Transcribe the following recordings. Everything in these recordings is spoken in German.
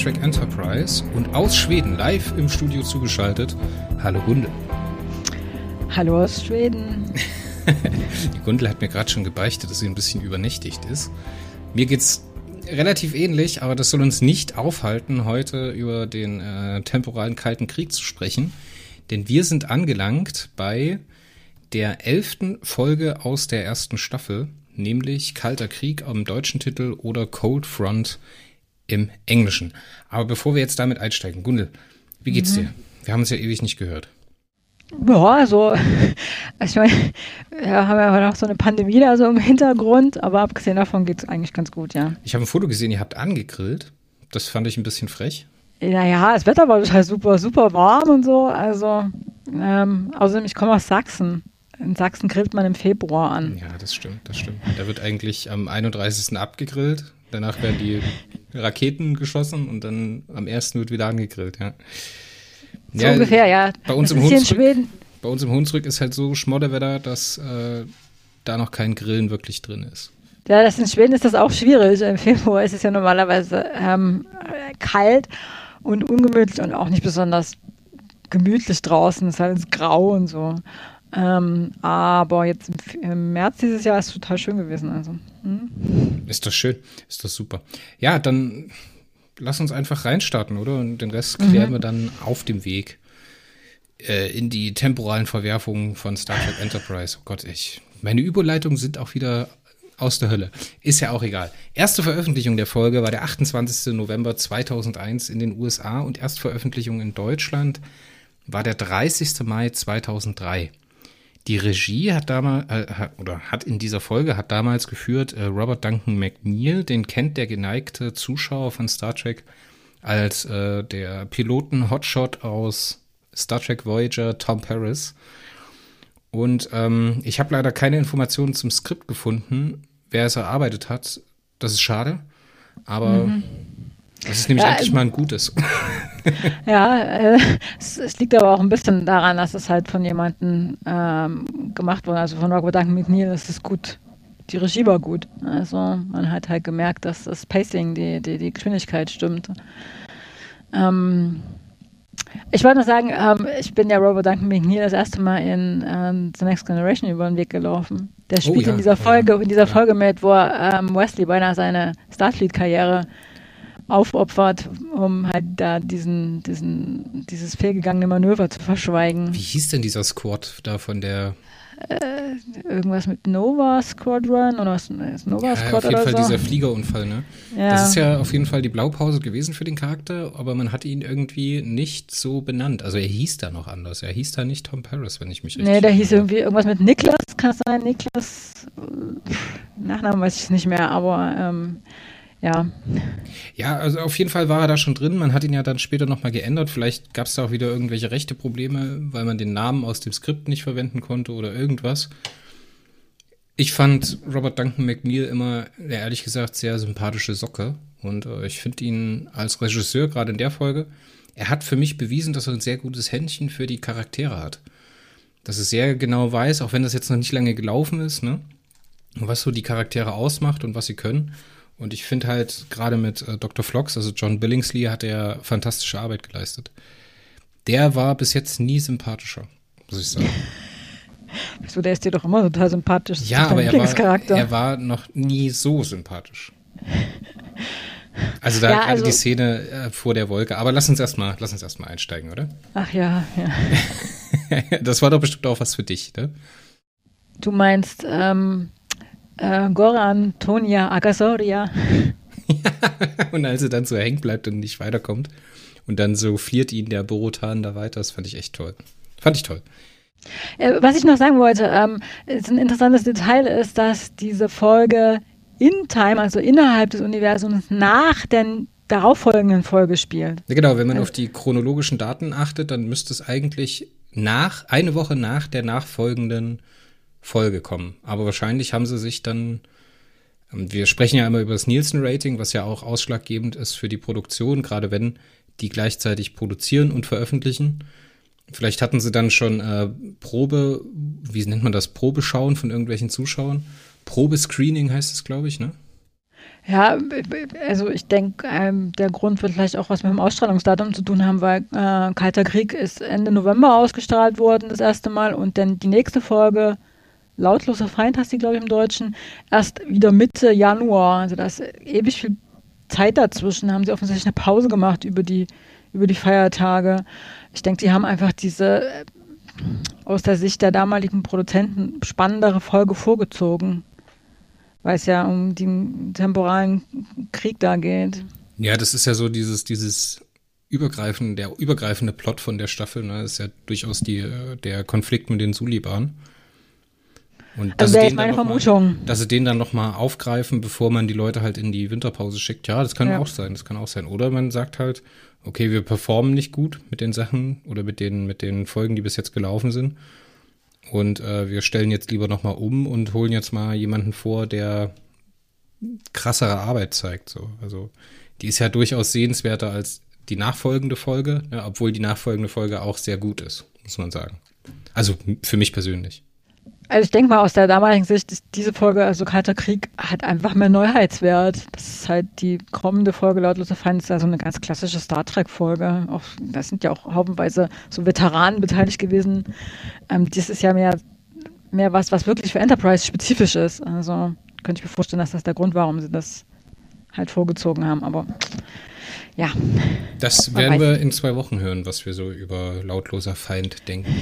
Trek Enterprise und aus Schweden live im Studio zugeschaltet. Hallo Gunde. Hallo aus Schweden. Die Gundel hat mir gerade schon gebeichtet, dass sie ein bisschen übernächtigt ist. Mir geht's relativ ähnlich, aber das soll uns nicht aufhalten, heute über den äh, temporalen Kalten Krieg zu sprechen. Denn wir sind angelangt bei der elften Folge aus der ersten Staffel, nämlich Kalter Krieg am deutschen Titel oder Cold Front im Englischen. Aber bevor wir jetzt damit einsteigen, Gundel, wie geht's mhm. dir? Wir haben uns ja ewig nicht gehört. Ja, also, ich meine, wir haben ja noch so eine Pandemie da so im Hintergrund, aber abgesehen davon geht es eigentlich ganz gut, ja. Ich habe ein Foto gesehen, ihr habt angegrillt. Das fand ich ein bisschen frech. Naja, das Wetter war total super, super warm und so. Also, ähm, außerdem, ich komme aus Sachsen. In Sachsen grillt man im Februar an. Ja, das stimmt, das stimmt. Da wird eigentlich am 31. abgegrillt. Danach werden die Raketen geschossen und dann am 1. wird wieder angegrillt, ja. So ja, ungefähr, ja. Bei uns, im Hunsrück, bei uns im Hunsrück ist halt so Schmodderwetter, dass äh, da noch kein Grillen wirklich drin ist. Ja, das in Schweden ist das auch schwierig. Im Februar ist es ja normalerweise ähm, kalt und ungemütlich und auch nicht besonders gemütlich draußen. Es ist halt grau und so. Ähm, aber jetzt im März dieses Jahr ist es total schön gewesen. Also. Hm? Ist das schön, ist das super. Ja, dann lass uns einfach reinstarten, oder? Und den Rest klären mhm. wir dann auf dem Weg äh, in die temporalen Verwerfungen von Star Trek Enterprise. Oh Gott, ich. Meine Überleitungen sind auch wieder aus der Hölle. Ist ja auch egal. Erste Veröffentlichung der Folge war der 28. November 2001 in den USA und Erstveröffentlichung in Deutschland war der 30. Mai 2003. Die Regie hat damals, äh, oder hat in dieser Folge, hat damals geführt äh, Robert Duncan McNeil, den kennt der geneigte Zuschauer von Star Trek als äh, der Piloten Hotshot aus Star Trek Voyager, Tom Paris. Und ähm, ich habe leider keine Informationen zum Skript gefunden, wer es erarbeitet hat. Das ist schade, aber mhm. Das ist nämlich ja, endlich mal ein gutes. ja, äh, es, es, liegt aber auch ein bisschen daran, dass es halt von jemandem ähm, gemacht wurde, also von Robert Duncan McNeil ist es gut. Die Regie war gut. Also man hat halt gemerkt, dass das Pacing, die, die, die Geschwindigkeit stimmt. Ähm, ich wollte nur sagen, ähm, ich bin ja Robert Duncan McNeil das erste Mal in ähm, The Next Generation über den Weg gelaufen. Der oh spielt oh, ja, in dieser Folge, in dieser. Folge mit, wo ähm, Wesley beinahe seine Starfleet-Karriere aufopfert, um halt da diesen, diesen, dieses fehlgegangene Manöver zu verschweigen. Wie hieß denn dieser Squad da von der äh, irgendwas mit Nova Squadron oder was ist Nova ja, Squad auf jeden Fall so? dieser Fliegerunfall, ne? Ja. Das ist ja auf jeden Fall die Blaupause gewesen für den Charakter, aber man hat ihn irgendwie nicht so benannt. Also er hieß da noch anders. Er hieß da nicht Tom Paris, wenn ich mich richtig Nee, der hieß irgendwie irgendwas mit Niklas, kann es sein? Niklas, Nachnamen weiß ich nicht mehr, aber ähm, ja. Ja, also auf jeden Fall war er da schon drin. Man hat ihn ja dann später nochmal geändert. Vielleicht gab es da auch wieder irgendwelche rechte Probleme, weil man den Namen aus dem Skript nicht verwenden konnte oder irgendwas. Ich fand Robert Duncan McNeil immer, ehrlich gesagt, sehr sympathische Socke. Und äh, ich finde ihn als Regisseur, gerade in der Folge, er hat für mich bewiesen, dass er ein sehr gutes Händchen für die Charaktere hat. Dass er sehr genau weiß, auch wenn das jetzt noch nicht lange gelaufen ist, ne? Was so die Charaktere ausmacht und was sie können. Und ich finde halt, gerade mit äh, Dr. Flox, also John Billingsley, hat er fantastische Arbeit geleistet. Der war bis jetzt nie sympathischer, muss ich sagen. Wieso, der ist dir doch immer total sympathisch. Ja, aber er war, er war noch nie so sympathisch. Also da ja, also, die Szene äh, vor der Wolke. Aber lass uns erstmal, lass uns erstmal einsteigen, oder? Ach ja, ja. das war doch bestimmt auch was für dich, ne? Du meinst, ähm, äh, Goran Tonia Agasoria. Und als er dann so hängen bleibt und nicht weiterkommt und dann so fliert ihn der Borotan da weiter, das fand ich echt toll. Fand ich toll. Äh, was ich noch sagen wollte, ähm, ist ein interessantes Detail ist, dass diese Folge in Time, also innerhalb des Universums, nach der darauffolgenden Folge spielt. Ja, genau, wenn man also, auf die chronologischen Daten achtet, dann müsste es eigentlich nach, eine Woche nach der nachfolgenden Folge kommen. Aber wahrscheinlich haben sie sich dann, ähm, wir sprechen ja immer über das Nielsen-Rating, was ja auch ausschlaggebend ist für die Produktion, gerade wenn die gleichzeitig produzieren und veröffentlichen. Vielleicht hatten sie dann schon äh, Probe, wie nennt man das, Probeschauen von irgendwelchen Zuschauern. Probescreening heißt es, glaube ich, ne? Ja, also ich denke, ähm, der Grund wird vielleicht auch was mit dem Ausstrahlungsdatum zu tun haben, weil äh, Kalter Krieg ist Ende November ausgestrahlt worden, das erste Mal, und dann die nächste Folge, Lautloser Feind hast du, glaube ich, im Deutschen, erst wieder Mitte Januar. Also da ist ewig viel Zeit dazwischen. Da haben sie offensichtlich eine Pause gemacht über die, über die Feiertage. Ich denke, die haben einfach diese äh, aus der Sicht der damaligen Produzenten spannendere Folge vorgezogen weil es ja um den temporalen Krieg da geht. Ja, das ist ja so dieses, dieses übergreifende, der übergreifende Plot von der Staffel, ne, ist ja durchaus die, der Konflikt mit den Suliban. Und also wäre jetzt meine Vermutung. Mal, dass sie den dann nochmal aufgreifen, bevor man die Leute halt in die Winterpause schickt. Ja, das kann ja. auch sein, das kann auch sein. Oder man sagt halt, okay, wir performen nicht gut mit den Sachen oder mit den, mit den Folgen, die bis jetzt gelaufen sind. Und äh, wir stellen jetzt lieber nochmal um und holen jetzt mal jemanden vor, der krassere Arbeit zeigt. So. Also die ist ja durchaus sehenswerter als die nachfolgende Folge, ja, obwohl die nachfolgende Folge auch sehr gut ist, muss man sagen. Also für mich persönlich. Also ich denke mal, aus der damaligen Sicht ist diese Folge, also Kalter Krieg, hat einfach mehr Neuheitswert. Das ist halt die kommende Folge, Lautlose Feind, ist ja so eine ganz klassische Star Trek-Folge. Da sind ja auch haufenweise so Veteranen beteiligt gewesen. Ähm, das ist ja mehr, mehr was, was wirklich für Enterprise spezifisch ist. Also könnte ich mir vorstellen, dass das der Grund war, warum sie das halt vorgezogen haben. Aber ja. Das werden wir in zwei Wochen hören, was wir so über Lautloser Feind denken.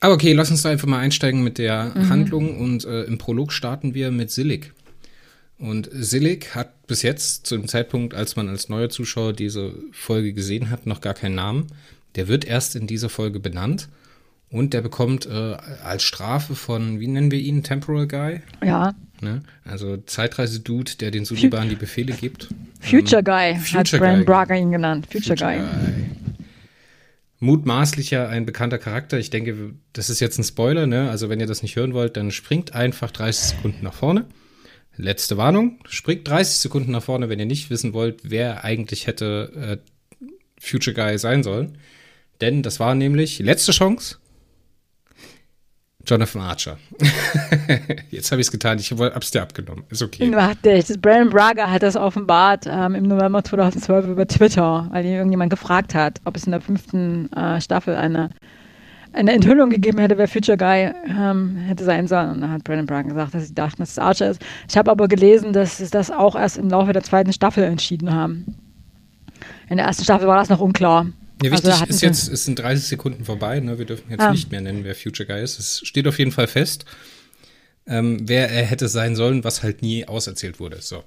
Aber okay, lass uns da einfach mal einsteigen mit der mhm. Handlung und äh, im Prolog starten wir mit Silik. Und Silik hat bis jetzt, zu dem Zeitpunkt, als man als neuer Zuschauer diese Folge gesehen hat, noch gar keinen Namen. Der wird erst in dieser Folge benannt und der bekommt äh, als Strafe von, wie nennen wir ihn, Temporal Guy? Ja. Ne? Also Zeitreise-Dude, der den Suliban die Befehle gibt. Future ähm, Guy, Future hat Brand Braga ihn genannt. Future, Future Guy. Guy mutmaßlicher ein bekannter Charakter. Ich denke, das ist jetzt ein Spoiler, ne? Also wenn ihr das nicht hören wollt, dann springt einfach 30 Sekunden nach vorne. Letzte Warnung, springt 30 Sekunden nach vorne, wenn ihr nicht wissen wollt, wer eigentlich hätte äh, Future Guy sein sollen. Denn das war nämlich letzte Chance Jonathan Archer. Jetzt habe ich es getan, ich habe es dir abgenommen. Ist okay. Warte, das Brandon Braga hat das offenbart ähm, im November 2012 über Twitter, weil ihn irgendjemand gefragt hat, ob es in der fünften äh, Staffel eine, eine Enthüllung gegeben hätte, wer Future Guy ähm, hätte sein sollen. Und dann hat Brandon Braga gesagt, dass sie dachten, dass es Archer ist. Ich habe aber gelesen, dass sie das auch erst im Laufe der zweiten Staffel entschieden haben. In der ersten Staffel war das noch unklar. Ja, wichtig also ist jetzt, es sind 30 Sekunden vorbei, ne? wir dürfen jetzt ah. nicht mehr nennen, wer Future Guy ist. Es steht auf jeden Fall fest, ähm, wer er hätte sein sollen, was halt nie auserzählt wurde. So.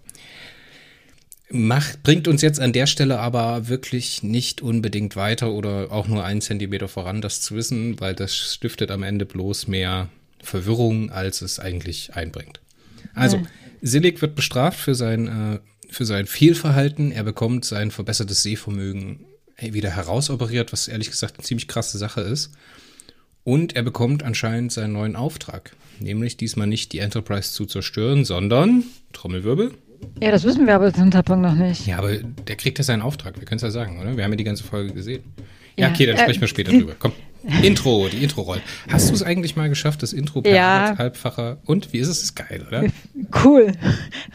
Macht, bringt uns jetzt an der Stelle aber wirklich nicht unbedingt weiter oder auch nur einen Zentimeter voran, das zu wissen, weil das stiftet am Ende bloß mehr Verwirrung, als es eigentlich einbringt. Also, ja. Silik wird bestraft für sein, äh, für sein Fehlverhalten. Er bekommt sein verbessertes Sehvermögen wieder herausoperiert, was ehrlich gesagt eine ziemlich krasse Sache ist. Und er bekommt anscheinend seinen neuen Auftrag, nämlich diesmal nicht die Enterprise zu zerstören, sondern Trommelwirbel. Ja, das wissen wir aber zum Zeitpunkt noch nicht. Ja, aber der kriegt ja seinen Auftrag, wir können es ja sagen, oder? Wir haben ja die ganze Folge gesehen. Ja, ja okay, dann äh, sprechen wir später drüber. Komm. Intro, die Intro-Rolle. Hast du es eigentlich mal geschafft, das Intro per ja. halbfacher? Und wie ist es? Ist geil, oder? Cool.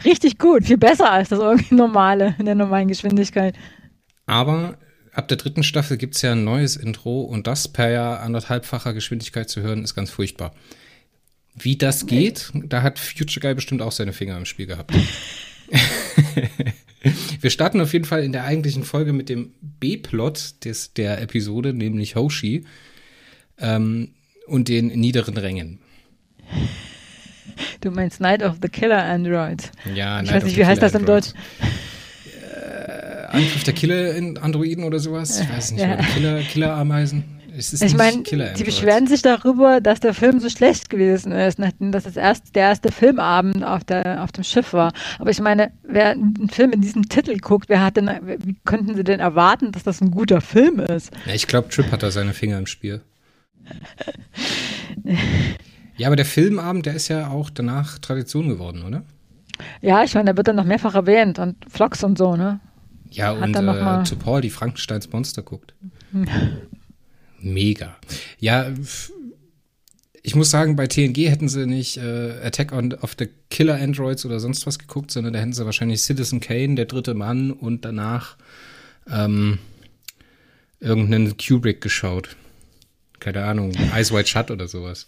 Richtig gut. Viel besser als das irgendwie normale, in der normalen Geschwindigkeit. Aber Ab der dritten Staffel gibt es ja ein neues Intro und das per anderthalbfacher Geschwindigkeit zu hören, ist ganz furchtbar. Wie das geht, da hat Future Guy bestimmt auch seine Finger im Spiel gehabt. Wir starten auf jeden Fall in der eigentlichen Folge mit dem B-Plot der Episode, nämlich Hoshi ähm, und den niederen Rängen. Du meinst Night of the Killer Android. Ja, ich Night weiß nicht, wie heißt das im Deutsch? Angriff der Killer-Androiden oder sowas. Ich weiß nicht, ja. Killer, Killer-Ameisen. ich meine, die beschweren sich darüber, dass der Film so schlecht gewesen ist, nachdem das, das erste, der erste Filmabend auf, der, auf dem Schiff war. Aber ich meine, wer einen Film in diesem Titel guckt, wer hat denn, wie könnten sie denn erwarten, dass das ein guter Film ist? Ja, ich glaube, Trip hat da seine Finger im Spiel. ja, aber der Filmabend, der ist ja auch danach Tradition geworden, oder? Ja, ich meine, der wird dann noch mehrfach erwähnt und Vlogs und so, ne? Ja, Hat und äh, zu Paul die Frankensteins Monster guckt. Mega. Ja, ich muss sagen, bei TNG hätten sie nicht äh, Attack on, of the Killer Androids oder sonst was geguckt, sondern da hätten sie wahrscheinlich Citizen Kane, der dritte Mann und danach ähm, irgendeinen Kubrick geschaut. Keine Ahnung, Eyes White Shut oder sowas.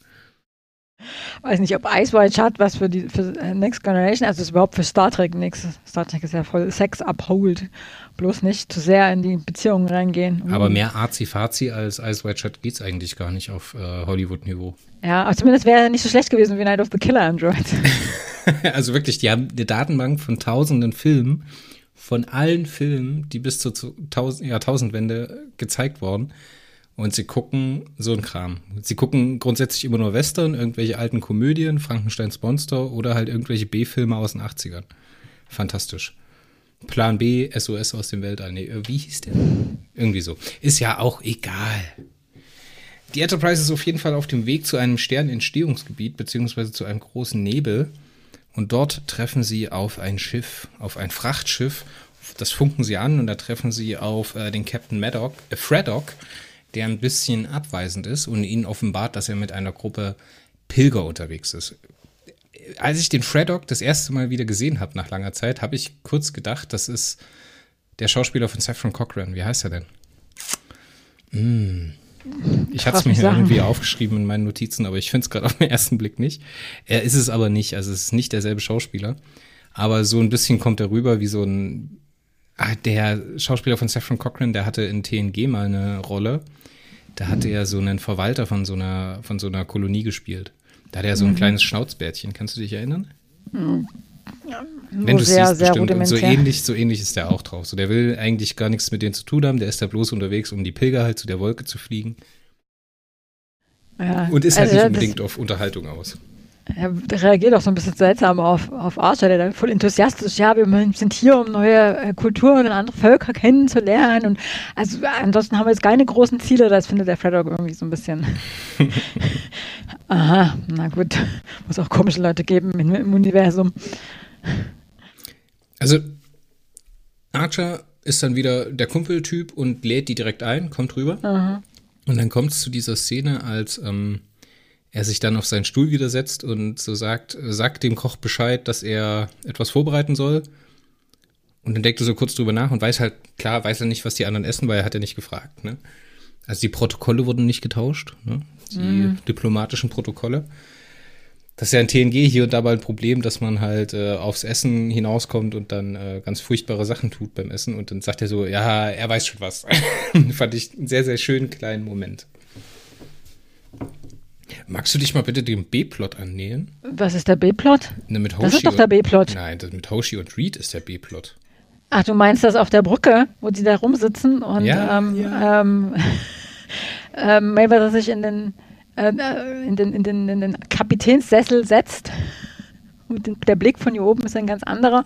Weiß nicht, ob Ice White Shut was für die für Next Generation, also ist überhaupt für Star Trek nichts. Star Trek ist ja voll Sex uphold. Bloß nicht zu sehr in die Beziehungen reingehen. Aber uh. mehr Arzi-Fazi als Ice White Shut geht's eigentlich gar nicht auf äh, Hollywood-Niveau. Ja, aber zumindest wäre nicht so schlecht gewesen wie Night of the Killer Android. also wirklich, die haben eine Datenbank von tausenden Filmen, von allen Filmen, die bis zur Jahrtausendwende gezeigt wurden und sie gucken so ein Kram. Sie gucken grundsätzlich immer nur Western, irgendwelche alten Komödien, Frankensteins Monster oder halt irgendwelche B-Filme aus den 80ern. Fantastisch. Plan B, SOS aus dem Weltall. Nee, äh, wie hieß der? Irgendwie so. Ist ja auch egal. Die Enterprise ist auf jeden Fall auf dem Weg zu einem Sternentstehungsgebiet, beziehungsweise zu einem großen Nebel. Und dort treffen sie auf ein Schiff, auf ein Frachtschiff. Das funken sie an und da treffen sie auf äh, den Captain Maddock, äh, Freddock, der ein bisschen abweisend ist und ihnen offenbart, dass er mit einer Gruppe Pilger unterwegs ist. Als ich den Freddock das erste Mal wieder gesehen habe nach langer Zeit, habe ich kurz gedacht, das ist der Schauspieler von Saffron Cochran. Wie heißt er denn? Mm. Ich hatte es mir irgendwie aufgeschrieben in meinen Notizen, aber ich finde es gerade auf den ersten Blick nicht. Er ist es aber nicht, also es ist nicht derselbe Schauspieler. Aber so ein bisschen kommt er rüber wie so ein. Ah, der Schauspieler von Saffron Cochran, der hatte in TNG mal eine Rolle da hatte er so einen Verwalter von so einer, von so einer Kolonie gespielt. Da hatte er so ein mhm. kleines Schnauzbärtchen. Kannst du dich erinnern? Mhm. Ja, Wenn du sehr, siehst, bestimmt. Und so ähnlich, so ähnlich ist der auch drauf. So, der will eigentlich gar nichts mit denen zu tun haben. Der ist da bloß unterwegs, um die Pilger halt zu der Wolke zu fliegen. Ja, und ist halt also nicht unbedingt auf Unterhaltung aus er reagiert auch so ein bisschen seltsam auf, auf Archer, der dann voll enthusiastisch, ja, wir sind hier, um neue äh, Kulturen und andere Völker kennenzulernen. Und also ansonsten haben wir jetzt keine großen Ziele, das findet der Freddock irgendwie so ein bisschen. Aha, na gut. Muss auch komische Leute geben im, im Universum. Also, Archer ist dann wieder der Kumpeltyp und lädt die direkt ein, kommt rüber. Aha. Und dann kommt es zu dieser Szene, als ähm, er sich dann auf seinen Stuhl wieder setzt und so sagt, sagt dem Koch Bescheid, dass er etwas vorbereiten soll. Und dann denkt er so kurz drüber nach und weiß halt, klar, weiß er nicht, was die anderen essen, weil er hat ja nicht gefragt. Ne? Also die Protokolle wurden nicht getauscht, ne? die mm. diplomatischen Protokolle. Das ist ja in TNG hier und da mal ein Problem, dass man halt äh, aufs Essen hinauskommt und dann äh, ganz furchtbare Sachen tut beim Essen. Und dann sagt er so, ja, er weiß schon was. Fand ich einen sehr, sehr schönen kleinen Moment. Magst du dich mal bitte dem B-Plot annähern? Was ist der B-Plot? Ne, das ist doch der B-Plot. Nein, das mit Hoshi und Reed ist der B-Plot. Ach, du meinst das auf der Brücke, wo die da rumsitzen und ja, ähm, ja. ähm, ähm, Mayweather sich in den, äh, in, den, in, den, in den Kapitänssessel setzt. Und der Blick von hier oben ist ein ganz anderer.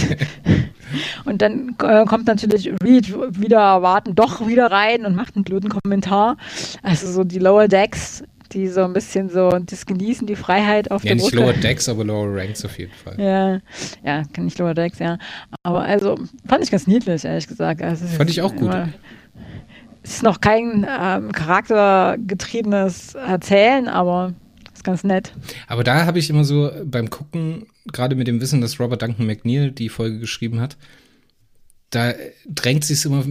und dann äh, kommt natürlich Reed wieder erwarten, doch wieder rein und macht einen blöden Kommentar. Also so die Lower Decks die so ein bisschen so das genießen, die Freiheit auf ja, Brücke. Ja, nicht Lower Decks, aber Lower Ranks auf jeden Fall. Ja, ja, nicht Lower Decks, ja. Aber also fand ich ganz niedlich, ehrlich gesagt. Also, fand ich auch gut. Es ist noch kein ähm, charaktergetriebenes Erzählen, aber ist ganz nett. Aber da habe ich immer so beim Gucken, gerade mit dem Wissen, dass Robert Duncan McNeil die Folge geschrieben hat, da drängt sich es immer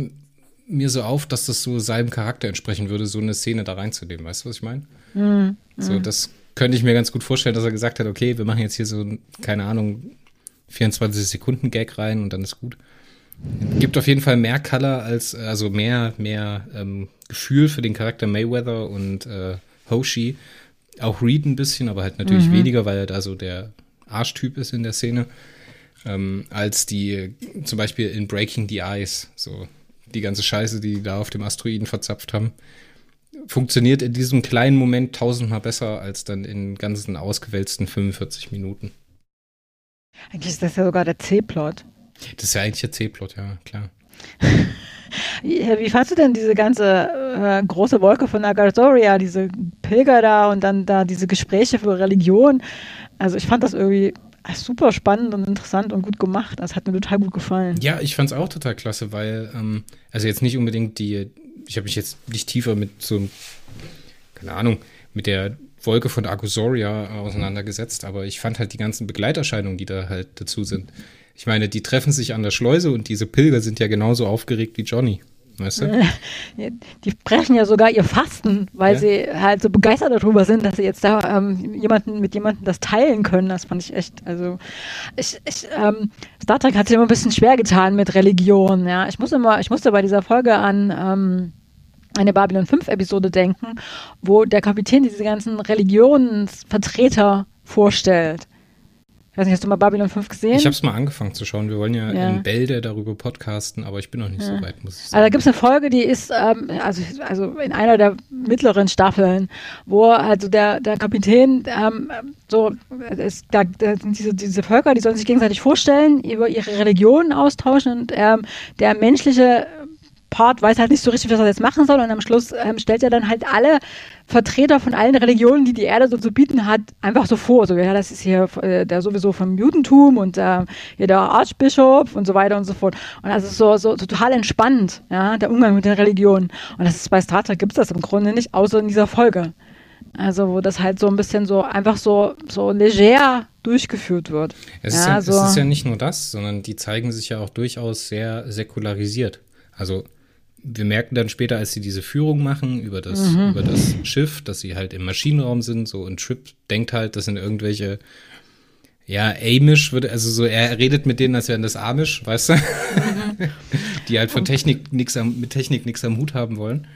mir so auf, dass das so seinem Charakter entsprechen würde, so eine Szene da reinzunehmen. Weißt du, was ich meine? Mhm. So, das könnte ich mir ganz gut vorstellen, dass er gesagt hat, okay, wir machen jetzt hier so, keine Ahnung, 24 Sekunden Gag rein und dann ist gut. Gibt auf jeden Fall mehr Color als, also mehr, mehr ähm, Gefühl für den Charakter Mayweather und äh, Hoshi. Auch Reed ein bisschen, aber halt natürlich mhm. weniger, weil er da so der Arschtyp ist in der Szene. Ähm, als die zum Beispiel in Breaking the Ice. So, die ganze Scheiße, die, die da auf dem Asteroiden verzapft haben, funktioniert in diesem kleinen Moment tausendmal besser als dann in ganzen ausgewälzten 45 Minuten. Eigentlich ist das ja sogar der C-Plot. Das ist ja eigentlich der C-Plot, ja, klar. Wie fandst du denn diese ganze äh, große Wolke von Agarthoria, diese Pilger da und dann da diese Gespräche für Religion? Also ich fand das irgendwie super spannend und interessant und gut gemacht. Das hat mir total gut gefallen. Ja, ich fand es auch total klasse, weil, ähm, also jetzt nicht unbedingt die, ich habe mich jetzt nicht tiefer mit so, keine Ahnung, mit der Wolke von Agusoria auseinandergesetzt, aber ich fand halt die ganzen Begleiterscheinungen, die da halt dazu sind. Ich meine, die treffen sich an der Schleuse und diese Pilger sind ja genauso aufgeregt wie Johnny. Weißt du? Die brechen ja sogar ihr Fasten, weil ja. sie halt so begeistert darüber sind, dass sie jetzt da ähm, jemanden mit jemandem das teilen können. Das fand ich echt, also ich, ich ähm, Star Trek hat sich immer ein bisschen schwer getan mit Religion. Ja, ich muss immer, ich musste bei dieser Folge an ähm, eine Babylon 5 Episode denken, wo der Kapitän diese ganzen Religionsvertreter vorstellt. Ich weiß nicht, hast du mal Babylon 5 gesehen? Ich habe es mal angefangen zu schauen. Wir wollen ja, ja. in Bälde darüber podcasten, aber ich bin noch nicht ja. so weit, muss ich sagen. Also da gibt es eine Folge, die ist ähm, also, also in einer der mittleren Staffeln, wo also der, der Kapitän ähm, so, es, da, da sind diese, diese Völker, die sollen sich gegenseitig vorstellen, über ihre Religionen austauschen und ähm, der menschliche Part weiß halt nicht so richtig, was er jetzt machen soll und am Schluss ähm, stellt er dann halt alle Vertreter von allen Religionen, die die Erde so zu bieten hat, einfach so vor. So, ja, das ist hier äh, der sowieso vom Judentum und äh, hier der Archbischof und so weiter und so fort. Und das ist so, so, so total entspannt, ja, der Umgang mit den Religionen. Und das ist bei Star Trek gibt es das im Grunde nicht, außer in dieser Folge. Also, wo das halt so ein bisschen so einfach so, so leger durchgeführt wird. Es, ist ja, ja so. es ist ja nicht nur das, sondern die zeigen sich ja auch durchaus sehr säkularisiert. Also wir merken dann später, als sie diese Führung machen über das, mhm. über das Schiff, dass sie halt im Maschinenraum sind, so und Trip denkt halt, das sind irgendwelche, ja, Amish würde, also so, er redet mit denen, als wären das Amish, weißt du? Mhm. Die halt von Technik nix am, mit Technik nichts am Hut haben wollen.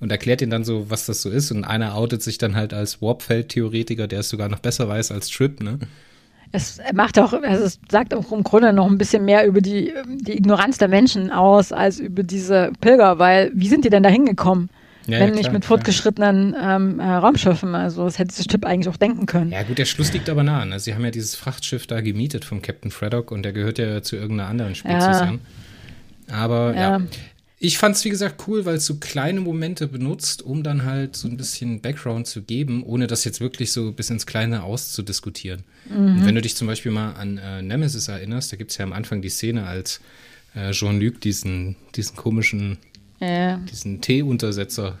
Und erklärt ihnen dann so, was das so ist. Und einer outet sich dann halt als Warpfeld-Theoretiker, der es sogar noch besser weiß als Trip, ne? Es macht auch, also es sagt auch im Grunde noch ein bisschen mehr über die, die Ignoranz der Menschen aus, als über diese Pilger, weil wie sind die denn da hingekommen? Ja, wenn ja, nicht mit fortgeschrittenen ähm, äh, Raumschiffen. Also das hätte sich Typ eigentlich auch denken können. Ja gut, der Schluss liegt aber nah. Ne? Sie haben ja dieses Frachtschiff da gemietet vom Captain Freddock und der gehört ja zu irgendeiner anderen Spezies ja. an. Aber ja, ich fand es, wie gesagt, cool, weil es so kleine Momente benutzt, um dann halt so ein bisschen Background zu geben, ohne das jetzt wirklich so bis ins Kleine auszudiskutieren. Mhm. wenn du dich zum Beispiel mal an äh, Nemesis erinnerst, da gibt es ja am Anfang die Szene, als äh, Jean-Luc diesen, diesen komischen, ja. diesen Teeuntersetzer,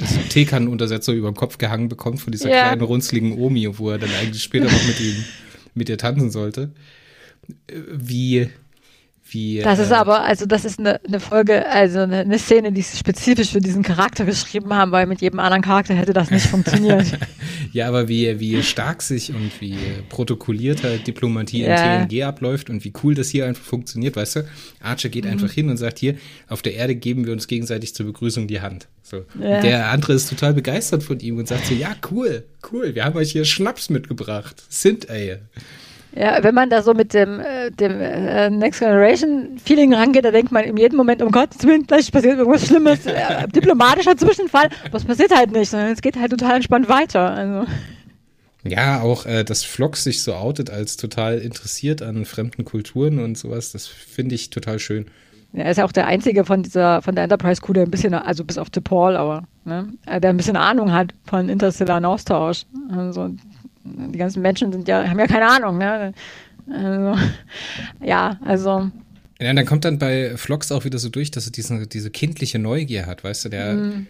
also Teekannenuntersetzer über den Kopf gehangen bekommt von dieser ja. kleinen runzligen Omi, wo er dann eigentlich später noch mit ihm mit ihr tanzen sollte. Äh, wie wie, das ist äh, aber, also das ist eine, eine Folge, also eine, eine, Szene, die sie spezifisch für diesen Charakter geschrieben haben, weil mit jedem anderen Charakter hätte das nicht funktioniert. ja, aber wie, wie stark sich und wie protokolliert halt Diplomatie ja. in TNG abläuft und wie cool das hier einfach funktioniert, weißt du? Archer geht mhm. einfach hin und sagt hier, auf der Erde geben wir uns gegenseitig zur Begrüßung die Hand. So. Ja. Der andere ist total begeistert von ihm und sagt so, ja, cool, cool, wir haben euch hier Schnaps mitgebracht. Sind, ey. Ja, wenn man da so mit dem, äh, dem äh, Next Generation Feeling rangeht, da denkt man in jedem Moment, um Gottes Willen, gleich passiert irgendwas Schlimmes, äh, diplomatischer Zwischenfall. Was passiert halt nicht, sondern es geht halt total entspannt weiter. Also. Ja, auch, äh, dass Flox sich so outet als total interessiert an fremden Kulturen und sowas, das finde ich total schön. Er ist ja auch der einzige von dieser, von der Enterprise Crew, der ein bisschen, also bis auf Paul, aber, ne, der ein bisschen Ahnung hat von interstellaren Austausch. Also, die ganzen Menschen sind ja, haben ja keine Ahnung, ne? Also, ja, also. Ja, dann kommt dann bei Vlogs auch wieder so durch, dass er diese, diese kindliche Neugier hat, weißt du, der, mm.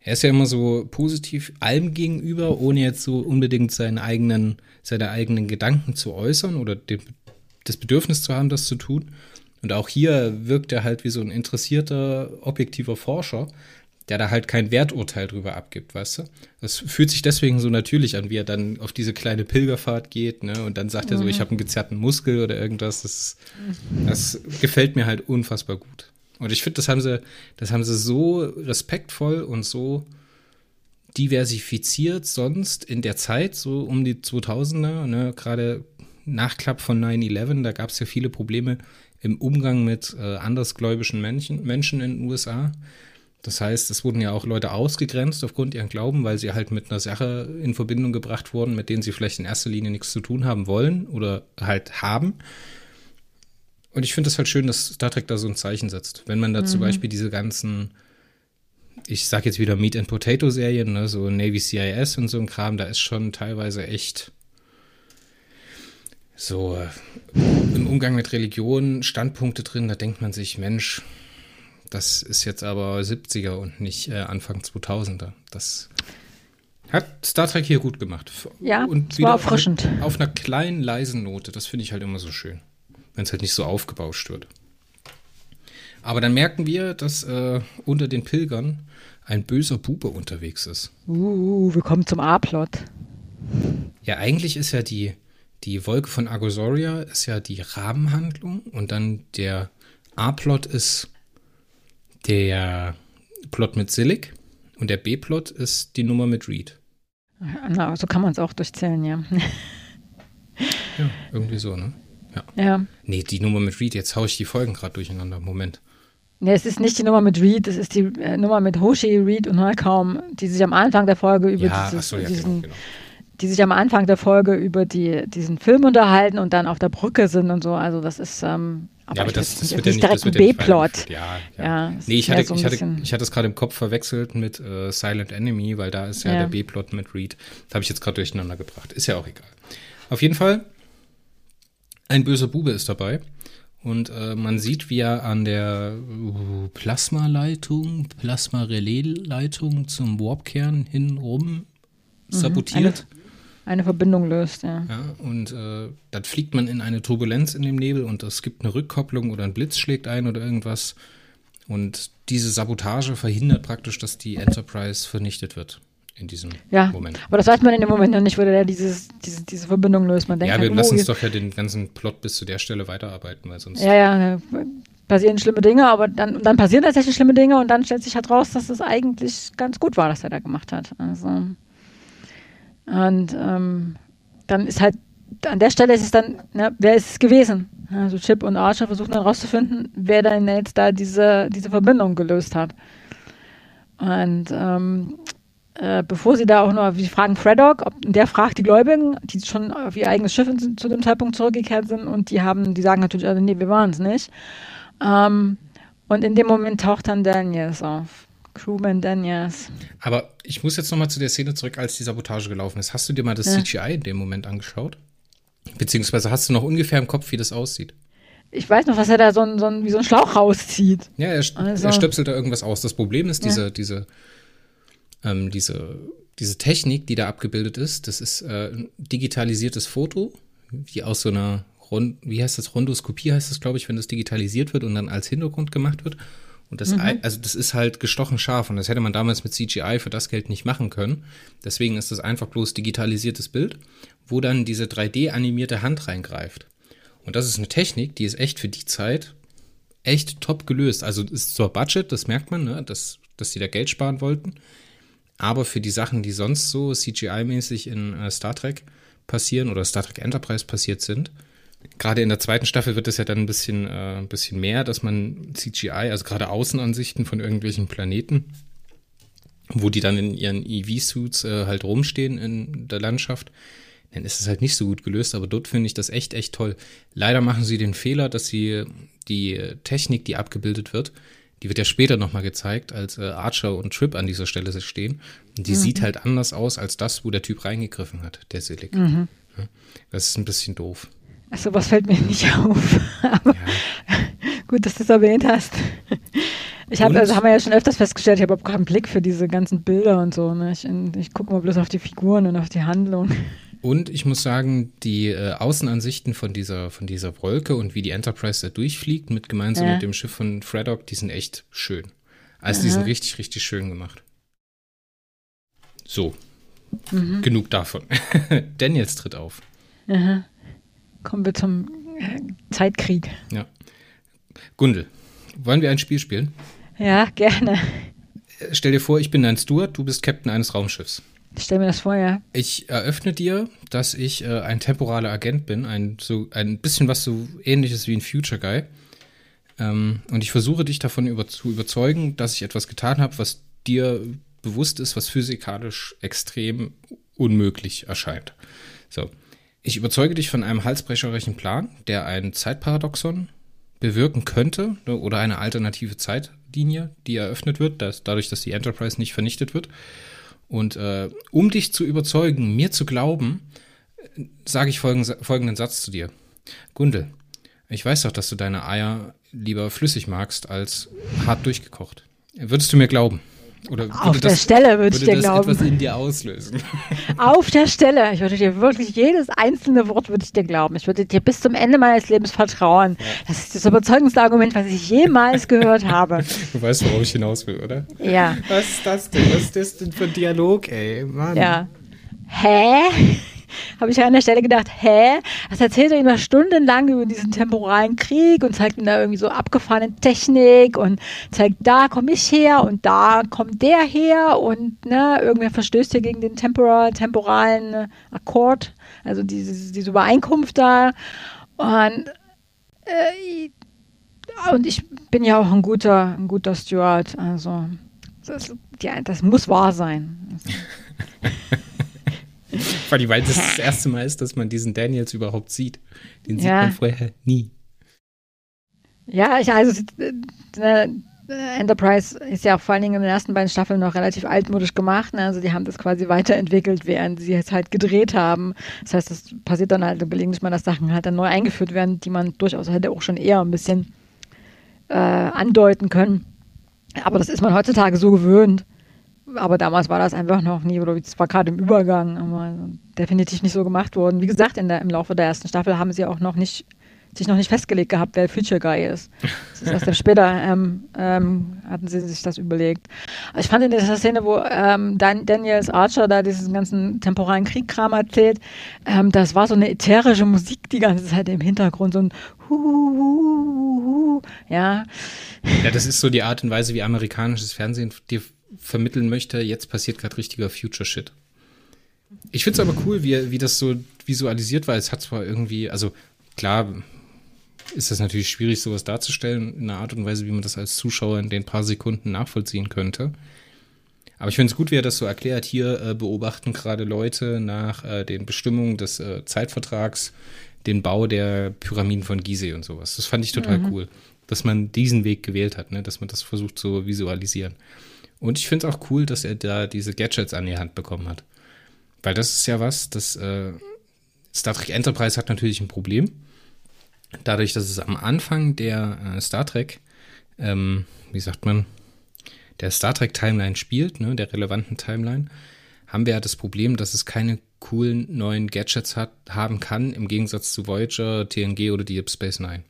er ist ja immer so positiv allem gegenüber, ohne jetzt so unbedingt seinen eigenen, seine eigenen Gedanken zu äußern oder den, das Bedürfnis zu haben, das zu tun. Und auch hier wirkt er halt wie so ein interessierter, objektiver Forscher, der da halt kein Werturteil drüber abgibt, weißt du? Das fühlt sich deswegen so natürlich an, wie er dann auf diese kleine Pilgerfahrt geht, ne? Und dann sagt mhm. er so, ich mhm. habe einen gezerrten Muskel oder irgendwas. Das, das gefällt mir halt unfassbar gut. Und ich finde, das haben sie, das haben sie so respektvoll und so diversifiziert sonst in der Zeit, so um die 2000er, ne? Gerade Nachklapp von 9-11, da gab es ja viele Probleme im Umgang mit äh, andersgläubischen Menschen, Menschen in den USA. Das heißt, es wurden ja auch Leute ausgegrenzt aufgrund ihren Glauben, weil sie halt mit einer Sache in Verbindung gebracht wurden, mit denen sie vielleicht in erster Linie nichts zu tun haben wollen oder halt haben. Und ich finde es halt schön, dass Star Trek da so ein Zeichen setzt. Wenn man da mhm. zum Beispiel diese ganzen, ich sag jetzt wieder Meat and Potato Serien, ne, so Navy CIS und so ein Kram, da ist schon teilweise echt so äh, im Umgang mit Religion Standpunkte drin, da denkt man sich, Mensch, das ist jetzt aber 70er und nicht äh, Anfang 2000er. Das Hat Star Trek hier gut gemacht. Ja, und es war erfrischend. Auf, auf einer kleinen, leisen Note. Das finde ich halt immer so schön. Wenn es halt nicht so aufgebauscht wird. Aber dann merken wir, dass äh, unter den Pilgern ein böser Bube unterwegs ist. Uh, wir kommen zum A-Plot. Ja, eigentlich ist ja die, die Wolke von Agosoria ist ja die Rahmenhandlung und dann der A-Plot ist der Plot mit Silic und der B-Plot ist die Nummer mit Reed. Na, so kann man es auch durchzählen, ja. ja, irgendwie so, ne? Ja. ja. Nee, die Nummer mit Reed, jetzt haue ich die Folgen gerade durcheinander. Moment. Nee, es ist nicht die Nummer mit Reed, es ist die äh, Nummer mit Hoshi, Reed und Neukaum, die sich am Anfang der Folge über ja, dieses, so, ja, diesen, genau, genau. die sich am Anfang der Folge über die, diesen Film unterhalten und dann auf der Brücke sind und so. Also das ist ähm, aber, ja, aber das, das, wird ja nicht direkt ein B-Plot. Ja, ja. ja nee, ich hatte, so ich, hatte, ich hatte es gerade im Kopf verwechselt mit äh, Silent Enemy, weil da ist ja, ja. der B-Plot mit Reed. Das habe ich jetzt gerade durcheinander gebracht. Ist ja auch egal. Auf jeden Fall, ein böser Bube ist dabei. Und äh, man sieht, wie er an der uh, Plasmaleitung, Plasma-Relais-Leitung zum Warpkern hinrum mhm. sabotiert. Mhm, eine Verbindung löst, ja. Ja, und äh, dann fliegt man in eine Turbulenz in dem Nebel und es gibt eine Rückkopplung oder ein Blitz schlägt ein oder irgendwas. Und diese Sabotage verhindert praktisch, dass die Enterprise vernichtet wird in diesem ja, Moment. Aber das weiß man in dem Moment noch nicht, wo der dieses, diese, diese Verbindung löst. Man denkt ja, wir halt, lassen oh, uns doch ja den ganzen Plot bis zu der Stelle weiterarbeiten, weil sonst. Ja, ja, passieren schlimme Dinge, aber dann, dann passieren tatsächlich schlimme Dinge und dann stellt sich halt raus, dass es eigentlich ganz gut war, was er da gemacht hat. Also. Und ähm, dann ist halt, an der Stelle ist es dann, ne, wer ist es gewesen? Also Chip und Archer versuchen dann rauszufinden, wer denn jetzt da diese, diese Verbindung gelöst hat. Und ähm, äh, bevor sie da auch noch, wir fragen Freddock, ob, der fragt die Gläubigen, die schon auf ihr eigenes Schiff zu dem Zeitpunkt zurückgekehrt sind und die haben, die sagen natürlich, also nee, wir waren es nicht. Ähm, und in dem Moment taucht dann Daniels auf. Crewman Daniels. Aber ich muss jetzt nochmal zu der Szene zurück, als die Sabotage gelaufen ist. Hast du dir mal das ja. CGI in dem Moment angeschaut? Beziehungsweise hast du noch ungefähr im Kopf, wie das aussieht? Ich weiß noch, was er da so, ein, so ein, wie so ein Schlauch rauszieht. Ja, er, also. er stöpselt da irgendwas aus. Das Problem ist, diese, ja. diese, ähm, diese, diese Technik, die da abgebildet ist, das ist äh, ein digitalisiertes Foto, wie aus so einer, Rond wie heißt das, Rondoskopie heißt das, glaube ich, wenn das digitalisiert wird und dann als Hintergrund gemacht wird. Und das, mhm. also das ist halt gestochen scharf und das hätte man damals mit CGI für das Geld nicht machen können. Deswegen ist das einfach bloß digitalisiertes Bild, wo dann diese 3D-animierte Hand reingreift. Und das ist eine Technik, die ist echt für die Zeit echt top gelöst. Also ist zwar Budget, das merkt man, ne, dass, dass die da Geld sparen wollten. Aber für die Sachen, die sonst so CGI-mäßig in äh, Star Trek passieren oder Star Trek Enterprise passiert sind, gerade in der zweiten Staffel wird es ja dann ein bisschen, äh, ein bisschen mehr, dass man CGI, also gerade Außenansichten von irgendwelchen Planeten, wo die dann in ihren EV-Suits äh, halt rumstehen in der Landschaft, dann ist es halt nicht so gut gelöst, aber dort finde ich das echt, echt toll. Leider machen sie den Fehler, dass sie die Technik, die abgebildet wird, die wird ja später nochmal gezeigt, als äh, Archer und Trip an dieser Stelle stehen. Und die mhm. sieht halt anders aus als das, wo der Typ reingegriffen hat, der Silik. Mhm. Ja, das ist ein bisschen doof. Also was fällt mir nicht auf. Aber ja. gut, dass du es erwähnt hast. Ich habe, also haben wir ja schon öfters festgestellt, ich habe überhaupt keinen Blick für diese ganzen Bilder und so. Ne? Ich, ich gucke mal bloß auf die Figuren und auf die Handlung. Und ich muss sagen, die äh, Außenansichten von dieser, von dieser Wolke und wie die Enterprise da durchfliegt, mit gemeinsam ja. mit dem Schiff von Freddock, die sind echt schön. Also Aha. die sind richtig, richtig schön gemacht. So, mhm. genug davon. Daniels tritt auf. Aha. Kommen wir zum äh, Zeitkrieg. Ja. Gundel, wollen wir ein Spiel spielen? Ja, gerne. Äh, stell dir vor, ich bin dein Steward, du bist Captain eines Raumschiffs. Ich stell mir das vor, ja. Ich eröffne dir, dass ich äh, ein temporaler Agent bin, ein, so, ein bisschen was so ähnliches wie ein Future Guy. Ähm, und ich versuche dich davon über, zu überzeugen, dass ich etwas getan habe, was dir bewusst ist, was physikalisch extrem unmöglich erscheint. So. Ich überzeuge dich von einem halsbrecherischen Plan, der ein Zeitparadoxon bewirken könnte ne, oder eine alternative Zeitlinie, die eröffnet wird, dass, dadurch, dass die Enterprise nicht vernichtet wird. Und äh, um dich zu überzeugen, mir zu glauben, sage ich folgenden, folgenden Satz zu dir. Gundel, ich weiß doch, dass du deine Eier lieber flüssig magst als hart durchgekocht. Würdest du mir glauben? Oder Auf der das, Stelle würde ich dir das glauben. etwas in dir auslösen. Auf der Stelle. Ich würde dir wirklich jedes einzelne Wort würde ich dir glauben. Ich würde dir bis zum Ende meines Lebens vertrauen. Ja. Das ist das überzeugendste Argument, was ich jemals gehört habe. Du weißt, worauf ich hinaus will, oder? Ja. Was ist das denn? Was ist das denn für ein Dialog, ey? Mann. Ja. Hä? Habe ich an der Stelle gedacht, hä? Das erzählt er immer stundenlang über diesen temporalen Krieg und zeigt ihm da irgendwie so abgefahrene Technik und zeigt, da komme ich her und da kommt der her und ne, irgendwer verstößt hier gegen den temporal, temporalen Akkord, also diese, diese Übereinkunft da. Und, äh, und ich bin ja auch ein guter, ein guter Steward, also das, ja, das muss wahr sein. Vor allem, weil das das erste Mal ist, dass man diesen Daniels überhaupt sieht. Den sieht ja. man vorher nie. Ja, ich, also äh, Enterprise ist ja auch vor allen Dingen in den ersten beiden Staffeln noch relativ altmodisch gemacht. Ne? Also die haben das quasi weiterentwickelt, während sie es halt gedreht haben. Das heißt, es passiert dann halt gelegentlich mal, dass Sachen halt dann neu eingeführt werden, die man durchaus hätte auch schon eher ein bisschen äh, andeuten können. Aber das ist man heutzutage so gewöhnt. Aber damals war das einfach noch nie, oder es war gerade im Übergang, aber definitiv nicht so gemacht worden. Wie gesagt, in der, im Laufe der ersten Staffel haben sie auch noch nicht, sich noch nicht festgelegt gehabt, wer Future Guy ist. Das ist erst später, ähm, ähm, hatten sie sich das überlegt. Ich fand in dieser Szene, wo ähm, Dan Daniels Archer da diesen ganzen temporalen Kriegkram erzählt, ähm, das war so eine ätherische Musik die ganze Zeit im Hintergrund, so ein Hu, Hu, Hu, Hu, ja. Ja, das ist so die Art und Weise, wie amerikanisches Fernsehen dir vermitteln möchte, jetzt passiert gerade richtiger Future-Shit. Ich finde es aber cool, wie, wie das so visualisiert war. Es hat zwar irgendwie, also klar ist das natürlich schwierig, sowas darzustellen, in einer Art und Weise, wie man das als Zuschauer in den paar Sekunden nachvollziehen könnte. Aber ich finde es gut, wie er das so erklärt. Hier äh, beobachten gerade Leute nach äh, den Bestimmungen des äh, Zeitvertrags den Bau der Pyramiden von Gizeh und sowas. Das fand ich total mhm. cool, dass man diesen Weg gewählt hat, ne? dass man das versucht zu visualisieren. Und ich finde es auch cool, dass er da diese Gadgets an die Hand bekommen hat. Weil das ist ja was, das äh, Star Trek Enterprise hat natürlich ein Problem. Dadurch, dass es am Anfang der äh, Star Trek, ähm, wie sagt man, der Star Trek Timeline spielt, ne, der relevanten Timeline, haben wir ja das Problem, dass es keine coolen neuen Gadgets hat, haben kann, im Gegensatz zu Voyager, TNG oder Deep Space Nine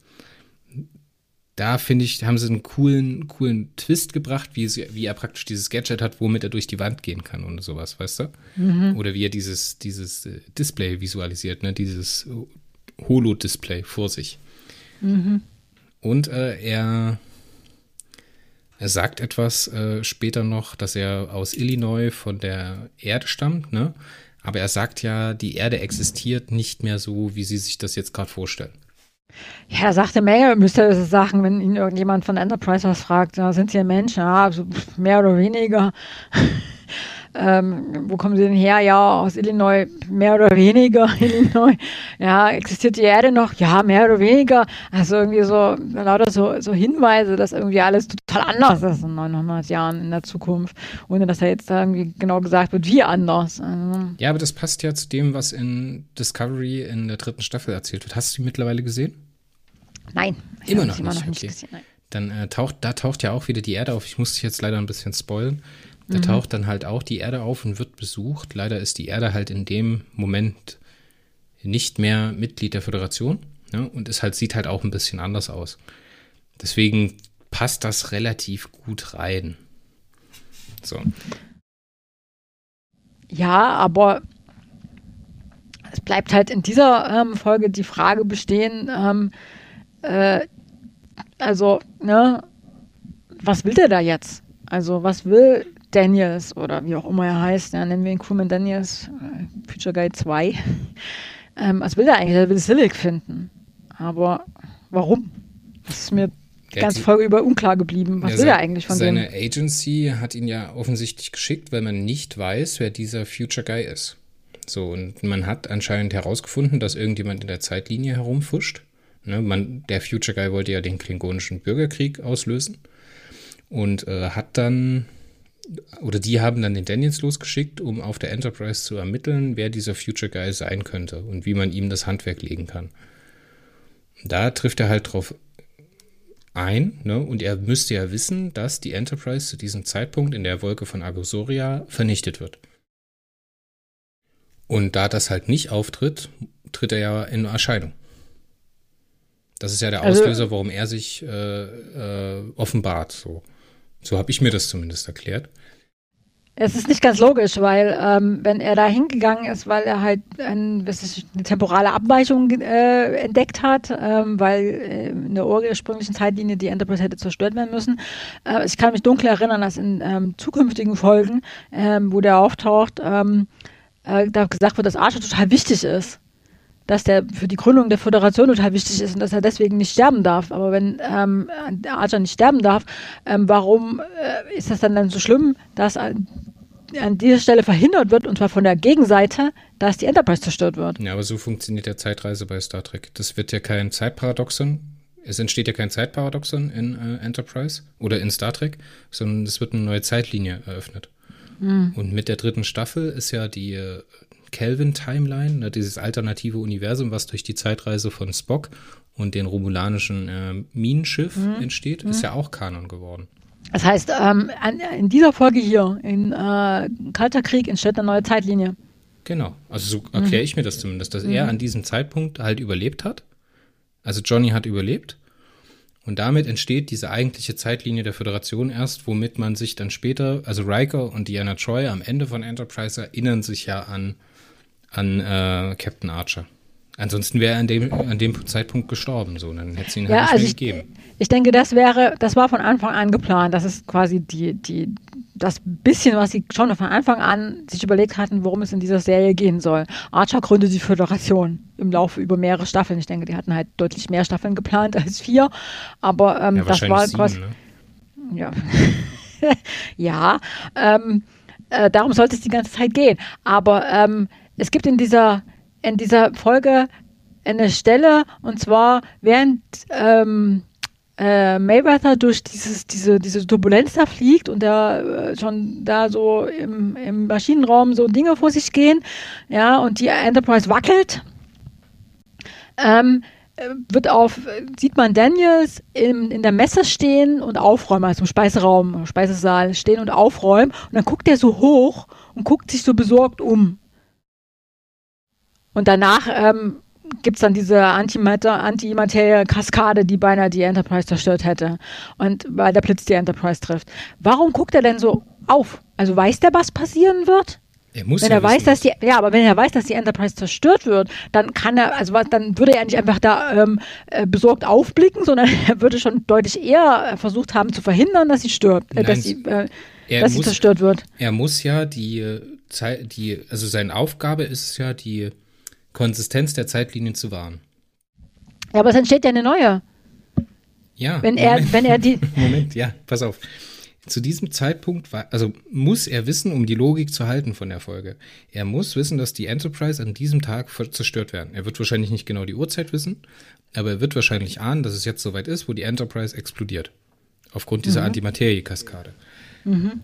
da finde ich, haben sie einen coolen, coolen Twist gebracht, wie, sie, wie er praktisch dieses Gadget hat, womit er durch die Wand gehen kann und sowas, weißt du? Mhm. Oder wie er dieses, dieses äh, Display visualisiert, ne? Dieses Holo-Display vor sich. Mhm. Und äh, er, er sagt etwas äh, später noch, dass er aus Illinois von der Erde stammt, ne? Aber er sagt ja, die Erde existiert nicht mehr so, wie sie sich das jetzt gerade vorstellen. Ja, er sagte Menge mysteriöse Sachen, wenn ihn irgendjemand von Enterprise was fragt. Sind Sie ein Mensch? Ja, also mehr oder weniger. Ähm, wo kommen Sie denn her? Ja, aus Illinois, mehr oder weniger Illinois. Ja, existiert die Erde noch? Ja, mehr oder weniger. Also irgendwie so, lauter so, so Hinweise, dass irgendwie alles total anders ist in 900 Jahren in der Zukunft, ohne dass er jetzt da irgendwie genau gesagt wird, wie anders. Also. Ja, aber das passt ja zu dem, was in Discovery in der dritten Staffel erzählt wird. Hast du die mittlerweile gesehen? Nein, immer noch, immer nicht. noch nicht. Okay. Gesehen, Dann äh, taucht, da taucht ja auch wieder die Erde auf. Ich muss dich jetzt leider ein bisschen spoilen. Da mhm. taucht dann halt auch die Erde auf und wird besucht. Leider ist die Erde halt in dem Moment nicht mehr Mitglied der Föderation ne? und es halt sieht halt auch ein bisschen anders aus. Deswegen passt das relativ gut rein. So. Ja, aber es bleibt halt in dieser ähm, Folge die Frage bestehen, ähm, äh, also, ne, was will der da jetzt? Also, was will Daniels oder wie auch immer er heißt, ja, nennen wir ihn Crewman Daniels, äh, Future Guy 2. ähm, was will er eigentlich? Er will Silic finden. Aber warum? Das ist mir die ganze Folge über unklar geblieben. Was ja, will er eigentlich von seine dem? Seine Agency hat ihn ja offensichtlich geschickt, weil man nicht weiß, wer dieser Future Guy ist. So, und man hat anscheinend herausgefunden, dass irgendjemand in der Zeitlinie herumfuscht. Ne, man, der Future Guy wollte ja den klingonischen Bürgerkrieg auslösen und äh, hat dann, oder die haben dann den Daniels losgeschickt, um auf der Enterprise zu ermitteln, wer dieser Future Guy sein könnte und wie man ihm das Handwerk legen kann. Da trifft er halt drauf ein, ne? Und er müsste ja wissen, dass die Enterprise zu diesem Zeitpunkt in der Wolke von Agosoria vernichtet wird. Und da das halt nicht auftritt, tritt er ja in Erscheinung. Das ist ja der also, Auslöser, warum er sich äh, äh, offenbart. So, so habe ich mir das zumindest erklärt. Es ist nicht ganz logisch, weil ähm, wenn er da hingegangen ist, weil er halt ein, ist, eine temporale Abweichung äh, entdeckt hat, ähm, weil äh, in der ursprünglichen Zeitlinie die Enterprise hätte zerstört werden müssen. Äh, ich kann mich dunkel erinnern, dass in ähm, zukünftigen Folgen, ähm, wo der auftaucht, ähm, äh, da gesagt wird, dass Archer total wichtig ist dass der für die Gründung der Föderation total wichtig ist und dass er deswegen nicht sterben darf. Aber wenn ähm, Archer nicht sterben darf, ähm, warum äh, ist das dann, dann so schlimm, dass an, an dieser Stelle verhindert wird, und zwar von der Gegenseite, dass die Enterprise zerstört wird? Ja, aber so funktioniert der Zeitreise bei Star Trek. Das wird ja kein Zeitparadoxon. Es entsteht ja kein Zeitparadoxon in äh, Enterprise oder in Star Trek, sondern es wird eine neue Zeitlinie eröffnet. Mhm. Und mit der dritten Staffel ist ja die äh, Kelvin-Timeline, ne, dieses alternative Universum, was durch die Zeitreise von Spock und den romulanischen äh, Minenschiff mhm. entsteht, ist mhm. ja auch Kanon geworden. Das heißt, ähm, in dieser Folge hier, in äh, Kalter Krieg, entsteht eine neue Zeitlinie. Genau, also so erkläre mhm. ich mir das zumindest, dass er mhm. an diesem Zeitpunkt halt überlebt hat. Also Johnny hat überlebt und damit entsteht diese eigentliche Zeitlinie der Föderation erst, womit man sich dann später, also Riker und Diana Troy am Ende von Enterprise erinnern sich ja an an äh, Captain Archer. Ansonsten wäre er an dem, an dem Zeitpunkt gestorben, so, dann hätte es ihn ja, halt nicht also ich, gegeben. Ich denke, das wäre, das war von Anfang an geplant. Das ist quasi die, die, das bisschen, was sie schon von Anfang an sich überlegt hatten, worum es in dieser Serie gehen soll. Archer gründet die Föderation im Laufe über mehrere Staffeln. Ich denke, die hatten halt deutlich mehr Staffeln geplant als vier. Aber ähm, ja, das war sieben, quasi. Ne? Ja. ja. Ähm, äh, darum sollte es die ganze Zeit gehen. Aber ähm, es gibt in dieser, in dieser Folge eine Stelle, und zwar während ähm, äh, Mayweather durch dieses, diese, diese Turbulenz da fliegt und da äh, schon da so im, im Maschinenraum so Dinge vor sich gehen, ja, und die Enterprise wackelt, ähm, wird auf, sieht man Daniels in, in der Messe stehen und aufräumen, also im Speiseraum, Speisesaal stehen und aufräumen. Und dann guckt er so hoch und guckt sich so besorgt um. Und danach ähm, gibt es dann diese Antimaterie-Kaskade, die beinahe die Enterprise zerstört hätte. Und weil der Blitz die Enterprise trifft. Warum guckt er denn so auf? Also weiß der, was passieren wird? Er muss wenn ja er weiß, dass die, ja, aber wenn er weiß, dass die Enterprise zerstört wird, dann kann er, also dann würde er nicht einfach da ähm, äh, besorgt aufblicken, sondern er würde schon deutlich eher versucht haben zu verhindern, dass sie stirbt, äh, dass, sie, äh, dass muss, sie zerstört wird. Er muss ja die äh, Zeit, die, also seine Aufgabe ist ja, die Konsistenz der Zeitlinien zu wahren. Ja, aber es entsteht ja eine neue. Ja. Wenn er, wenn er die. Moment, ja, pass auf. Zu diesem Zeitpunkt war, also muss er wissen, um die Logik zu halten von der Folge. Er muss wissen, dass die Enterprise an diesem Tag zerstört werden. Er wird wahrscheinlich nicht genau die Uhrzeit wissen, aber er wird wahrscheinlich ahnen, dass es jetzt soweit ist, wo die Enterprise explodiert. Aufgrund dieser mhm. Antimaterie-Kaskade. Mhm.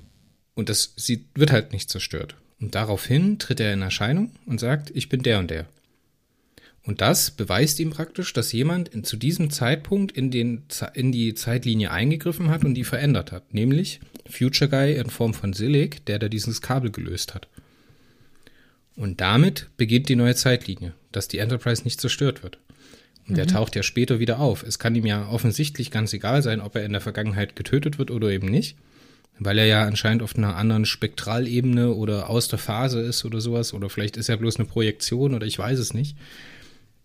Und das sie wird halt nicht zerstört. Und daraufhin tritt er in Erscheinung und sagt, ich bin der und der. Und das beweist ihm praktisch, dass jemand in, zu diesem Zeitpunkt in, den, in die Zeitlinie eingegriffen hat und die verändert hat. Nämlich Future Guy in Form von Silik, der da dieses Kabel gelöst hat. Und damit beginnt die neue Zeitlinie, dass die Enterprise nicht zerstört wird. Und mhm. der taucht ja später wieder auf. Es kann ihm ja offensichtlich ganz egal sein, ob er in der Vergangenheit getötet wird oder eben nicht, weil er ja anscheinend auf einer anderen Spektralebene oder aus der Phase ist oder sowas. Oder vielleicht ist er bloß eine Projektion oder ich weiß es nicht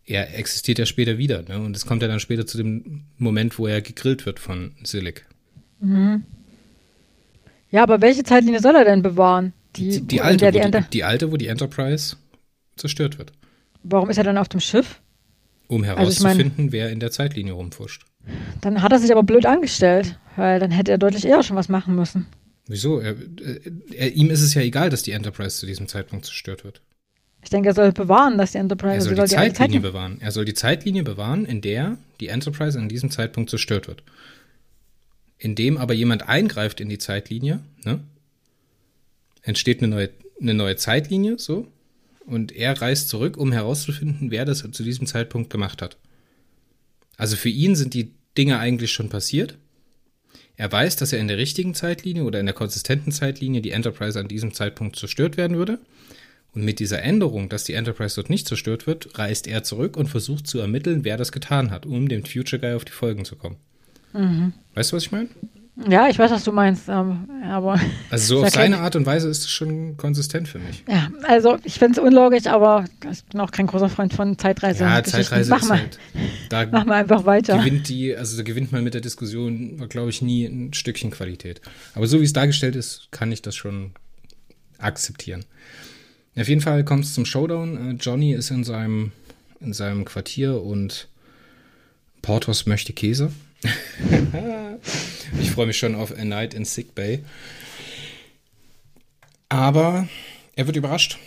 er existiert ja später wieder. Ne? Und es kommt ja dann später zu dem Moment, wo er gegrillt wird von Silik. Mhm. Ja, aber welche Zeitlinie soll er denn bewahren? Die, die, die alte, die, die, die, alte, wo die Enterprise zerstört wird. Warum ist er dann auf dem Schiff? Um herauszufinden, also ich mein, wer in der Zeitlinie rumfuscht. Dann hat er sich aber blöd angestellt, weil dann hätte er deutlich eher schon was machen müssen. Wieso? Er, er, ihm ist es ja egal, dass die Enterprise zu diesem Zeitpunkt zerstört wird. Ich denke, er soll bewahren, dass die Enterprise. Er soll, die, soll die Zeitlinie bewahren. Er soll die Zeitlinie bewahren, in der die Enterprise an diesem Zeitpunkt zerstört wird. Indem aber jemand eingreift in die Zeitlinie, ne, entsteht eine neue, eine neue Zeitlinie, so, und er reist zurück, um herauszufinden, wer das zu diesem Zeitpunkt gemacht hat. Also für ihn sind die Dinge eigentlich schon passiert. Er weiß, dass er in der richtigen Zeitlinie oder in der konsistenten Zeitlinie die Enterprise an diesem Zeitpunkt zerstört werden würde. Und mit dieser Änderung, dass die Enterprise dort nicht zerstört wird, reist er zurück und versucht zu ermitteln, wer das getan hat, um dem Future Guy auf die Folgen zu kommen. Mhm. Weißt du, was ich meine? Ja, ich weiß, was du meinst, ähm, aber. Also so auf seine Art und Weise ist es schon konsistent für mich. Ja, also ich finde es unlogisch, aber ich bin auch kein großer Freund von Zeitreise. Ja, Zeitreise mach ist mal, halt. Da mach mal einfach weiter. Gewinnt die, also da gewinnt man mit der Diskussion, glaube ich, nie ein Stückchen Qualität. Aber so wie es dargestellt ist, kann ich das schon akzeptieren. Auf jeden Fall kommt es zum Showdown. Äh, Johnny ist in seinem, in seinem Quartier und Portos möchte Käse. ich freue mich schon auf A Night in Sick Bay. Aber er wird überrascht.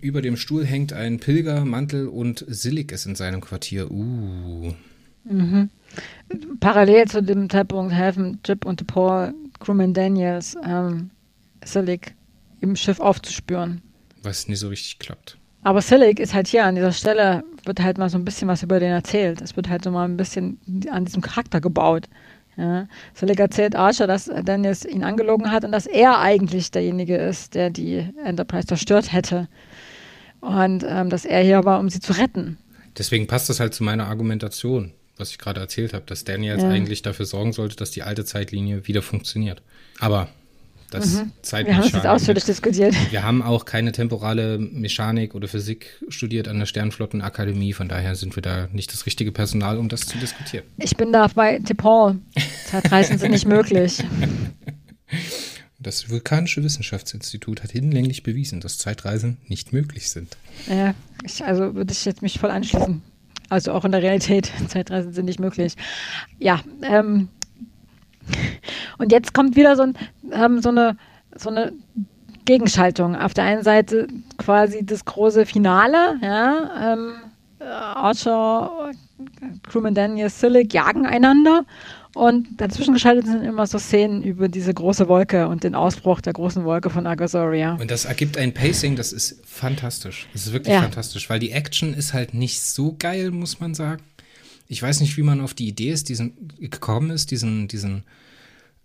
Über dem Stuhl hängt ein Pilgermantel und Silik ist in seinem Quartier. Uh. Mhm. Parallel zu dem Zeitpunkt helfen Chip und Paul Crewman Daniels ähm, Silik im Schiff aufzuspüren. Was nie so richtig klappt. Aber Silik ist halt hier an dieser Stelle, wird halt mal so ein bisschen was über den erzählt. Es wird halt so mal ein bisschen an diesem Charakter gebaut. Ja. Silik erzählt Archer, dass Daniels ihn angelogen hat und dass er eigentlich derjenige ist, der die Enterprise zerstört hätte. Und ähm, dass er hier war, um sie zu retten. Deswegen passt das halt zu meiner Argumentation, was ich gerade erzählt habe, dass Daniels ja. eigentlich dafür sorgen sollte, dass die alte Zeitlinie wieder funktioniert. Aber das mhm. Wir haben es jetzt ausführlich diskutiert. Wir haben auch keine temporale Mechanik oder Physik studiert an der Sternflottenakademie, von daher sind wir da nicht das richtige Personal, um das zu diskutieren. Ich bin da bei Tipon. Zeitreisen sind nicht möglich. Das Vulkanische Wissenschaftsinstitut hat hinlänglich bewiesen, dass Zeitreisen nicht möglich sind. Ja, ich, also würde ich jetzt mich voll anschließen. Also auch in der Realität, Zeitreisen sind nicht möglich. Ja, ähm, und jetzt kommt wieder so, ein, ähm, so, eine, so eine Gegenschaltung. Auf der einen Seite quasi das große Finale, ja, ähm, Archer, Crewman Daniel, Silik jagen einander und dazwischen geschaltet sind immer so Szenen über diese große Wolke und den Ausbruch der großen Wolke von Agasoria. Und das ergibt ein Pacing, das ist fantastisch. Das ist wirklich ja. fantastisch, weil die Action ist halt nicht so geil, muss man sagen ich weiß nicht, wie man auf die Idee ist, diesen, gekommen ist, diesen, diesen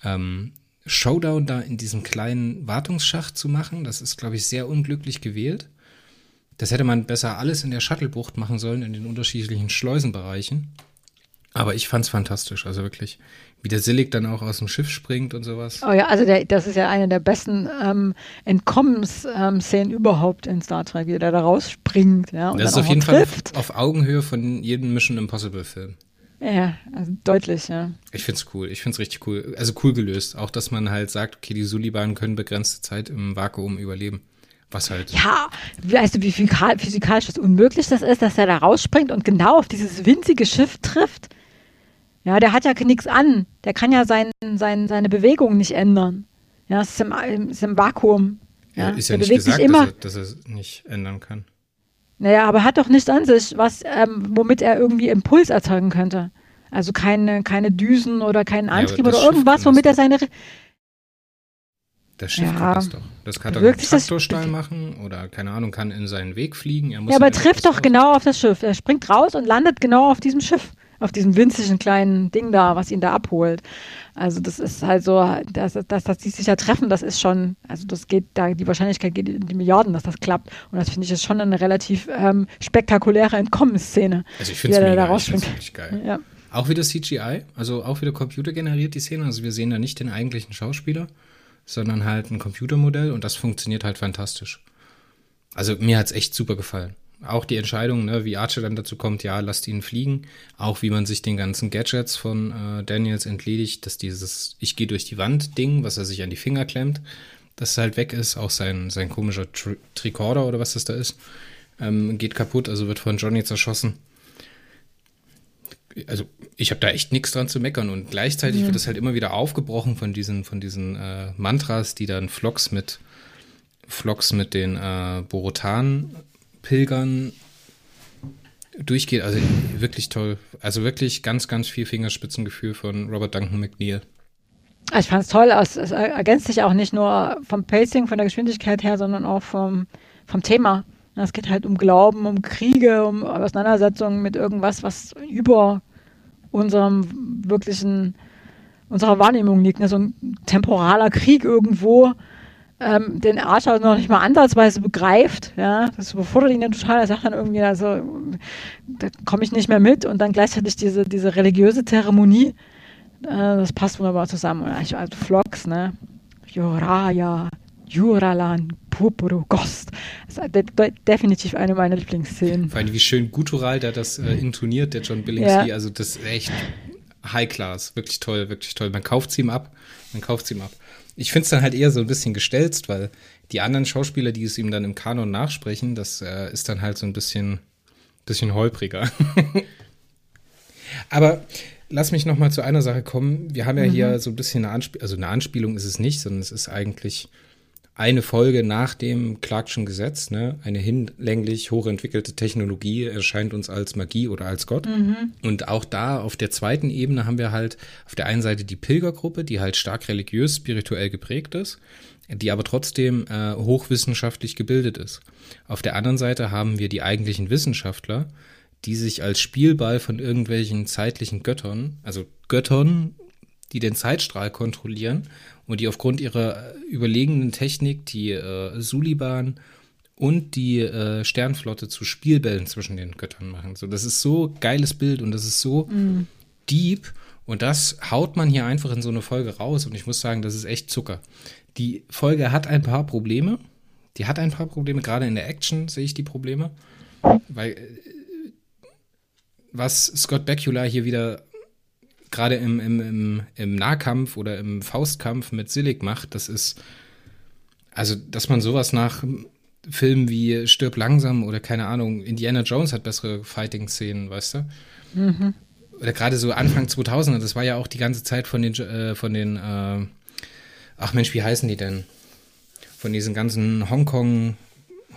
ähm, Showdown da in diesem kleinen Wartungsschacht zu machen. Das ist, glaube ich, sehr unglücklich gewählt. Das hätte man besser alles in der Shuttlebucht machen sollen, in den unterschiedlichen Schleusenbereichen. Aber ich fand es fantastisch, also wirklich wie der Sillig dann auch aus dem Schiff springt und sowas. Oh ja, also der, das ist ja eine der besten ähm, Entkommensszenen überhaupt in Star Trek, wie der da rausspringt. Ja, und das ist auf jeden trifft. Fall auf, auf Augenhöhe von jedem Mission Impossible Film. Ja, also deutlich, ja. Ich find's cool. Ich find's richtig cool. Also cool gelöst. Auch, dass man halt sagt, okay, die Suliban können begrenzte Zeit im Vakuum überleben. Was halt. Ja, weißt du, wie physikalisch das unmöglich das ist, dass er da rausspringt und genau auf dieses winzige Schiff trifft? Ja, der hat ja nichts an. Der kann ja sein, sein, seine Bewegung nicht ändern. Ja, es ist im, ist im Vakuum. Ja, ist ja nicht gesagt, immer. dass er, dass er nicht ändern kann. Naja, aber hat doch nichts an sich, was, ähm, womit er irgendwie Impuls erzeugen könnte. Also keine, keine Düsen oder keinen Antrieb ja, oder irgendwas, womit er seine. Das Schiff ja, kann das doch. Das kann doch einen Traktorstall machen oder keine Ahnung, kann in seinen Weg fliegen. ja, aber er trifft doch raus. genau auf das Schiff. Er springt raus und landet genau auf diesem Schiff auf diesem winzigen kleinen Ding da, was ihn da abholt. Also das ist halt so, dass, dass, dass die sich ja treffen, das ist schon, also das geht da, die Wahrscheinlichkeit geht in die Milliarden, dass das klappt. Und das finde ich ist schon eine relativ ähm, spektakuläre Entkommensszene. Also ich finde es find's wirklich geil. Ja. Auch wieder CGI, also auch wieder computergeneriert die Szene. Also wir sehen da nicht den eigentlichen Schauspieler, sondern halt ein Computermodell und das funktioniert halt fantastisch. Also mir hat es echt super gefallen auch die Entscheidung, ne, wie Archer dann dazu kommt, ja, lasst ihn fliegen. Auch wie man sich den ganzen Gadgets von äh, Daniels entledigt, dass dieses Ich gehe durch die Wand-Ding, was er sich an die Finger klemmt, das halt weg ist. Auch sein, sein komischer Tri Tricorder oder was das da ist, ähm, geht kaputt, also wird von Johnny zerschossen. Also ich habe da echt nichts dran zu meckern und gleichzeitig ja. wird es halt immer wieder aufgebrochen von diesen, von diesen äh, Mantras, die dann Flocks mit Flocks mit den äh, Borotan Pilgern durchgeht. Also wirklich toll. Also wirklich ganz, ganz viel Fingerspitzengefühl von Robert Duncan McNeil. Ich fand es toll. Es, es, ergänzt sich auch nicht nur vom Pacing, von der Geschwindigkeit her, sondern auch vom, vom Thema. Es geht halt um Glauben, um Kriege, um Auseinandersetzungen mit irgendwas, was über unserem wirklichen, unserer Wahrnehmung liegt. Ne? So ein temporaler Krieg irgendwo, ähm, den Archer noch nicht mal ansatzweise begreift. Ja, das überfordert ihn dann total. Er sagt dann irgendwie, also, da komme ich nicht mehr mit. Und dann gleichzeitig diese, diese religiöse Zeremonie, äh, das passt wunderbar zusammen. Also Vlogs, ne? Joraya, Juralan, Purpuru, Ghost. Das ist de de definitiv eine meiner Lieblingsszenen. Vor allem, wie schön guttural der das äh, intoniert, der John Billingsley. Ja. Also, das ist echt High Class. Wirklich toll, wirklich toll. Man kauft es ihm ab. Man kauft es ihm ab. Ich finde es dann halt eher so ein bisschen gestelzt, weil die anderen Schauspieler, die es ihm dann im Kanon nachsprechen, das äh, ist dann halt so ein bisschen, bisschen holpriger. Aber lass mich noch mal zu einer Sache kommen. Wir haben ja mhm. hier so ein bisschen eine Anspielung, also eine Anspielung ist es nicht, sondern es ist eigentlich eine Folge nach dem Clarkschen Gesetz, ne? eine hinlänglich hochentwickelte Technologie erscheint uns als Magie oder als Gott. Mhm. Und auch da auf der zweiten Ebene haben wir halt auf der einen Seite die Pilgergruppe, die halt stark religiös, spirituell geprägt ist, die aber trotzdem äh, hochwissenschaftlich gebildet ist. Auf der anderen Seite haben wir die eigentlichen Wissenschaftler, die sich als Spielball von irgendwelchen zeitlichen Göttern, also Göttern, die den Zeitstrahl kontrollieren und die aufgrund ihrer überlegenen Technik die äh, Suliban und die äh, Sternflotte zu Spielbällen zwischen den Göttern machen. So, das ist so geiles Bild und das ist so mm. deep und das haut man hier einfach in so eine Folge raus und ich muss sagen, das ist echt Zucker. Die Folge hat ein paar Probleme. Die hat ein paar Probleme, gerade in der Action sehe ich die Probleme, weil äh, was Scott Bakula hier wieder gerade im, im, im, im, Nahkampf oder im Faustkampf mit Silik macht, das ist, also, dass man sowas nach Filmen wie Stirb langsam oder keine Ahnung, Indiana Jones hat bessere Fighting-Szenen, weißt du? Mhm. Oder gerade so Anfang 2000er, das war ja auch die ganze Zeit von den, äh, von den, äh, ach Mensch, wie heißen die denn? Von diesen ganzen Hongkong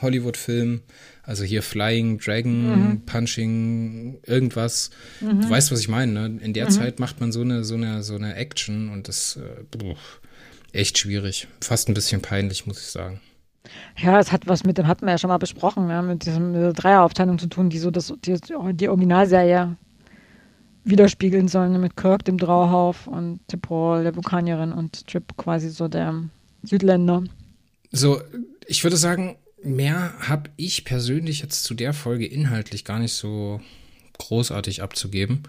Hollywood-Filmen, also hier Flying, Dragon, mhm. Punching, irgendwas. Mhm. Du weißt, was ich meine. Ne? In der mhm. Zeit macht man so eine, so eine, so eine Action und das äh, echt schwierig. Fast ein bisschen peinlich, muss ich sagen. Ja, es hat was mit dem hatten wir ja schon mal besprochen, ja, mit, diesem, mit dieser Dreieraufteilung zu tun, die so das, die, die Originalserie widerspiegeln sollen, ne, mit Kirk, dem Drauhauf und Tipol, der Vulkanierin und Trip quasi so der Südländer. So, ich würde sagen, mehr habe ich persönlich jetzt zu der Folge inhaltlich gar nicht so großartig abzugeben.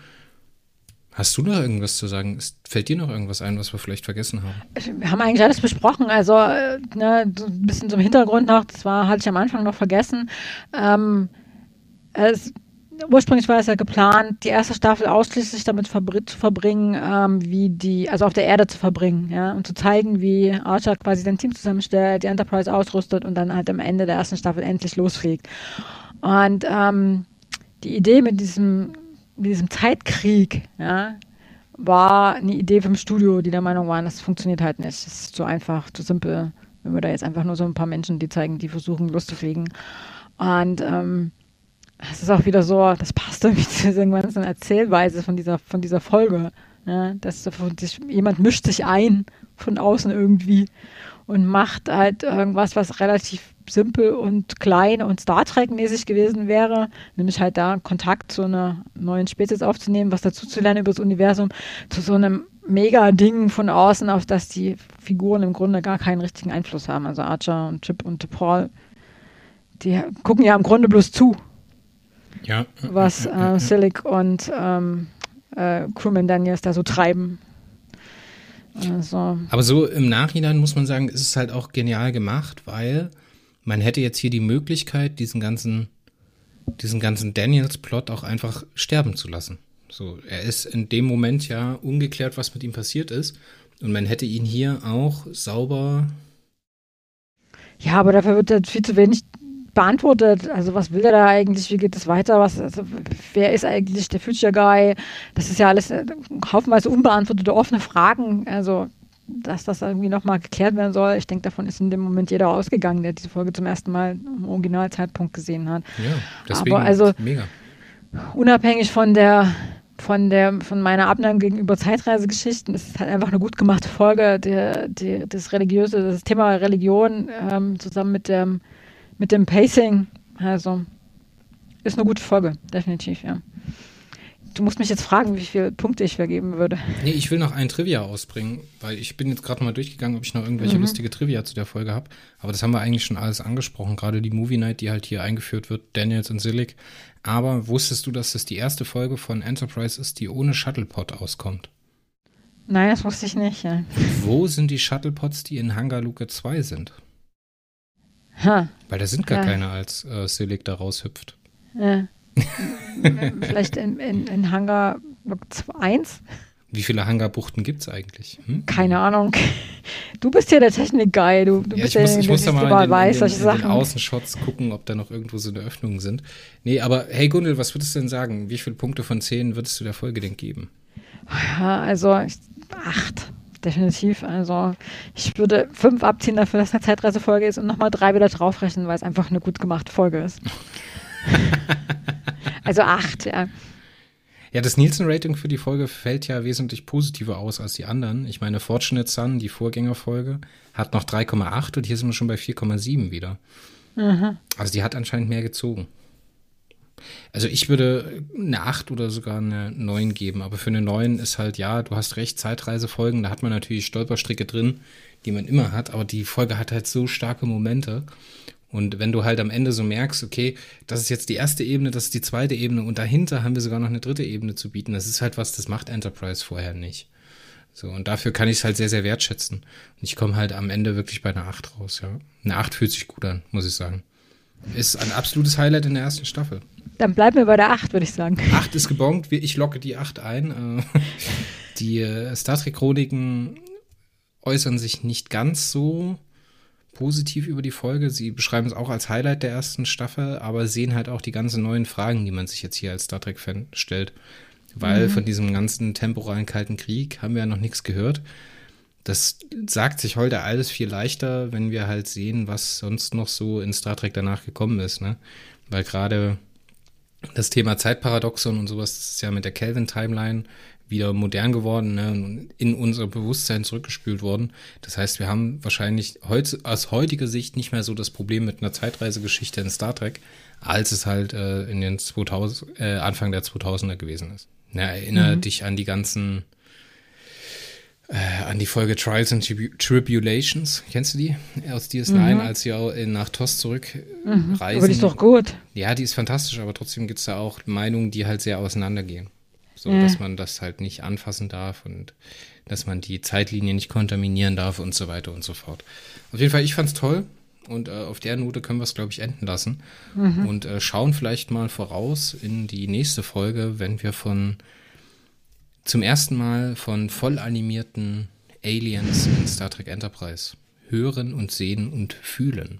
Hast du noch irgendwas zu sagen? Fällt dir noch irgendwas ein, was wir vielleicht vergessen haben? Wir haben eigentlich alles besprochen. Also, äh, ne, ein bisschen zum Hintergrund noch, das war, hatte ich am Anfang noch vergessen. Ähm, es, ursprünglich war es ja geplant, die erste Staffel ausschließlich damit zu verbringen, ähm, wie die, also auf der Erde zu verbringen, ja, und zu zeigen, wie Archer quasi sein Team zusammenstellt, die Enterprise ausrüstet und dann halt am Ende der ersten Staffel endlich losfliegt. Und ähm, die Idee mit diesem, mit diesem Zeitkrieg, ja, war eine Idee vom Studio, die der Meinung waren, das funktioniert halt nicht. Das ist zu einfach, zu simpel. Wenn wir da jetzt einfach nur so ein paar Menschen, die zeigen, die versuchen loszufliegen. Und ähm, es ist auch wieder so, das passt irgendwie zu dieser ganzen Erzählweise von dieser, von dieser Folge. Ja, dass jemand mischt sich ein von außen irgendwie und macht halt irgendwas, was relativ simpel und klein und Star Trek-mäßig gewesen wäre, nämlich halt da Kontakt zu einer neuen Spezies aufzunehmen, was dazu zu lernen über das Universum, zu so einem Mega-Ding von außen, auf das die Figuren im Grunde gar keinen richtigen Einfluss haben. Also Archer und Chip und Paul, die gucken ja im Grunde bloß zu ja. was äh, Silic und ähm, äh, Crewman Daniels da so treiben. Also. Aber so im Nachhinein muss man sagen, ist es halt auch genial gemacht, weil man hätte jetzt hier die Möglichkeit, diesen ganzen, diesen ganzen Daniels-Plot auch einfach sterben zu lassen. So, er ist in dem Moment ja ungeklärt, was mit ihm passiert ist. Und man hätte ihn hier auch sauber. Ja, aber dafür wird viel zu wenig beantwortet. Also was will der da eigentlich? Wie geht es weiter? Was, also, wer ist eigentlich der Future Guy? Das ist ja alles äh, haufenweise unbeantwortete, offene Fragen. Also dass das irgendwie nochmal geklärt werden soll. Ich denke, davon ist in dem Moment jeder ausgegangen, der diese Folge zum ersten Mal im Originalzeitpunkt gesehen hat. Ja, deswegen Aber also mega. unabhängig von der von der von meiner Abneigung gegenüber Zeitreisegeschichten ist es halt einfach eine gut gemachte Folge. Der, der, das religiöse, das Thema Religion ähm, zusammen mit dem mit dem Pacing, also ist eine gute Folge, definitiv, ja. du musst mich jetzt fragen, wie viele Punkte ich vergeben würde. Nee, ich will noch ein Trivia ausbringen, weil ich bin jetzt gerade mal durchgegangen, ob ich noch irgendwelche mhm. lustige Trivia zu der Folge habe. Aber das haben wir eigentlich schon alles angesprochen. Gerade die Movie Night, die halt hier eingeführt wird, Daniels und Silic. Aber wusstest du, dass das die erste Folge von Enterprise ist, die ohne Shuttlepod auskommt? Nein, das wusste ich nicht. Ja. Wo sind die Shuttlepods, die in Hangar Luke 2 sind? Ha. Weil da sind gar ja. keine, als äh, Silic da raushüpft. Ja. Vielleicht in, in, in Hangar 1. Wie viele Hangarbuchten gibt es eigentlich? Hm? Keine Ahnung. Du bist ja der Technik-Guy. Du, du ja, bist ich muss, der, ich muss da mal in, weiß, in, in, in den Außenshots gucken, ob da noch irgendwo so eine Öffnung sind. Nee, aber hey Gundel, was würdest du denn sagen? Wie viele Punkte von zehn würdest du der Folge denn geben? Ja, also ich, acht. Definitiv. Also ich würde fünf abziehen dafür, dass es eine Zeitreisefolge ist und nochmal drei wieder draufrechnen, weil es einfach eine gut gemachte Folge ist. also acht, ja. Ja, das Nielsen-Rating für die Folge fällt ja wesentlich positiver aus als die anderen. Ich meine, Fortunate Sun, die Vorgängerfolge, hat noch 3,8 und hier sind wir schon bei 4,7 wieder. Mhm. Also die hat anscheinend mehr gezogen. Also ich würde eine 8 oder sogar eine 9 geben, aber für eine 9 ist halt, ja, du hast recht, Zeitreisefolgen, da hat man natürlich Stolperstricke drin, die man immer hat, aber die Folge hat halt so starke Momente und wenn du halt am Ende so merkst, okay, das ist jetzt die erste Ebene, das ist die zweite Ebene und dahinter haben wir sogar noch eine dritte Ebene zu bieten, das ist halt was, das macht Enterprise vorher nicht. So, und dafür kann ich es halt sehr, sehr wertschätzen. Und ich komme halt am Ende wirklich bei einer 8 raus, ja. Eine 8 fühlt sich gut an, muss ich sagen. Ist ein absolutes Highlight in der ersten Staffel. Dann bleiben wir bei der 8, würde ich sagen. 8 ist gebongt, ich locke die 8 ein. Äh, die äh, Star Trek-Chroniken äußern sich nicht ganz so positiv über die Folge. Sie beschreiben es auch als Highlight der ersten Staffel, aber sehen halt auch die ganzen neuen Fragen, die man sich jetzt hier als Star Trek-Fan stellt. Weil mhm. von diesem ganzen temporalen Kalten Krieg haben wir ja noch nichts gehört. Das sagt sich heute alles viel leichter, wenn wir halt sehen, was sonst noch so in Star Trek danach gekommen ist. Ne? Weil gerade das Thema Zeitparadoxon und sowas, ist ja mit der Kelvin-Timeline wieder modern geworden ne, und in unser Bewusstsein zurückgespült worden. Das heißt, wir haben wahrscheinlich heut, aus heutiger Sicht nicht mehr so das Problem mit einer Zeitreisegeschichte in Star Trek, als es halt äh, in den 2000, äh, Anfang der 2000er gewesen ist. Ja, erinnere mhm. dich an die ganzen, äh, an die Folge Trials and Tribulations. Kennst du die aus DS9, mhm. als sie auch nach TOS zurückreisen? Mhm. Aber die ist doch gut. Ja, die ist fantastisch, aber trotzdem gibt es da auch Meinungen, die halt sehr auseinandergehen. So, mhm. dass man das halt nicht anfassen darf und dass man die Zeitlinie nicht kontaminieren darf und so weiter und so fort. Auf jeden Fall, ich fand's toll. Und äh, auf der Note können wir es, glaube ich, enden lassen. Mhm. Und äh, schauen vielleicht mal voraus in die nächste Folge, wenn wir von zum ersten Mal von voll animierten Aliens in Star Trek Enterprise hören und sehen und fühlen.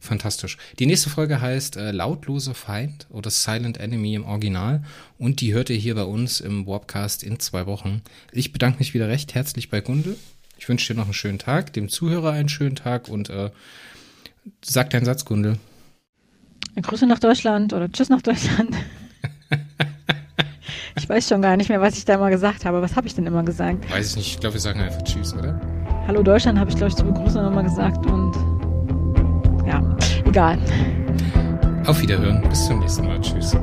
Fantastisch. Die nächste Folge heißt äh, Lautloser Feind oder Silent Enemy im Original und die hört ihr hier bei uns im Warpcast in zwei Wochen. Ich bedanke mich wieder recht herzlich bei Gundel. Ich wünsche dir noch einen schönen Tag, dem Zuhörer einen schönen Tag und äh, sag deinen Satz, Gundel. Grüße nach Deutschland oder Tschüss nach Deutschland. ich weiß schon gar nicht mehr, was ich da immer gesagt habe. Was habe ich denn immer gesagt? Weiß ich nicht. Ich glaube, wir sagen einfach Tschüss, oder? Hallo Deutschland habe ich, glaube ich, zur Begrüßung nochmal gesagt und ja, egal. Auf Wiederhören. Bis zum nächsten Mal. Tschüss.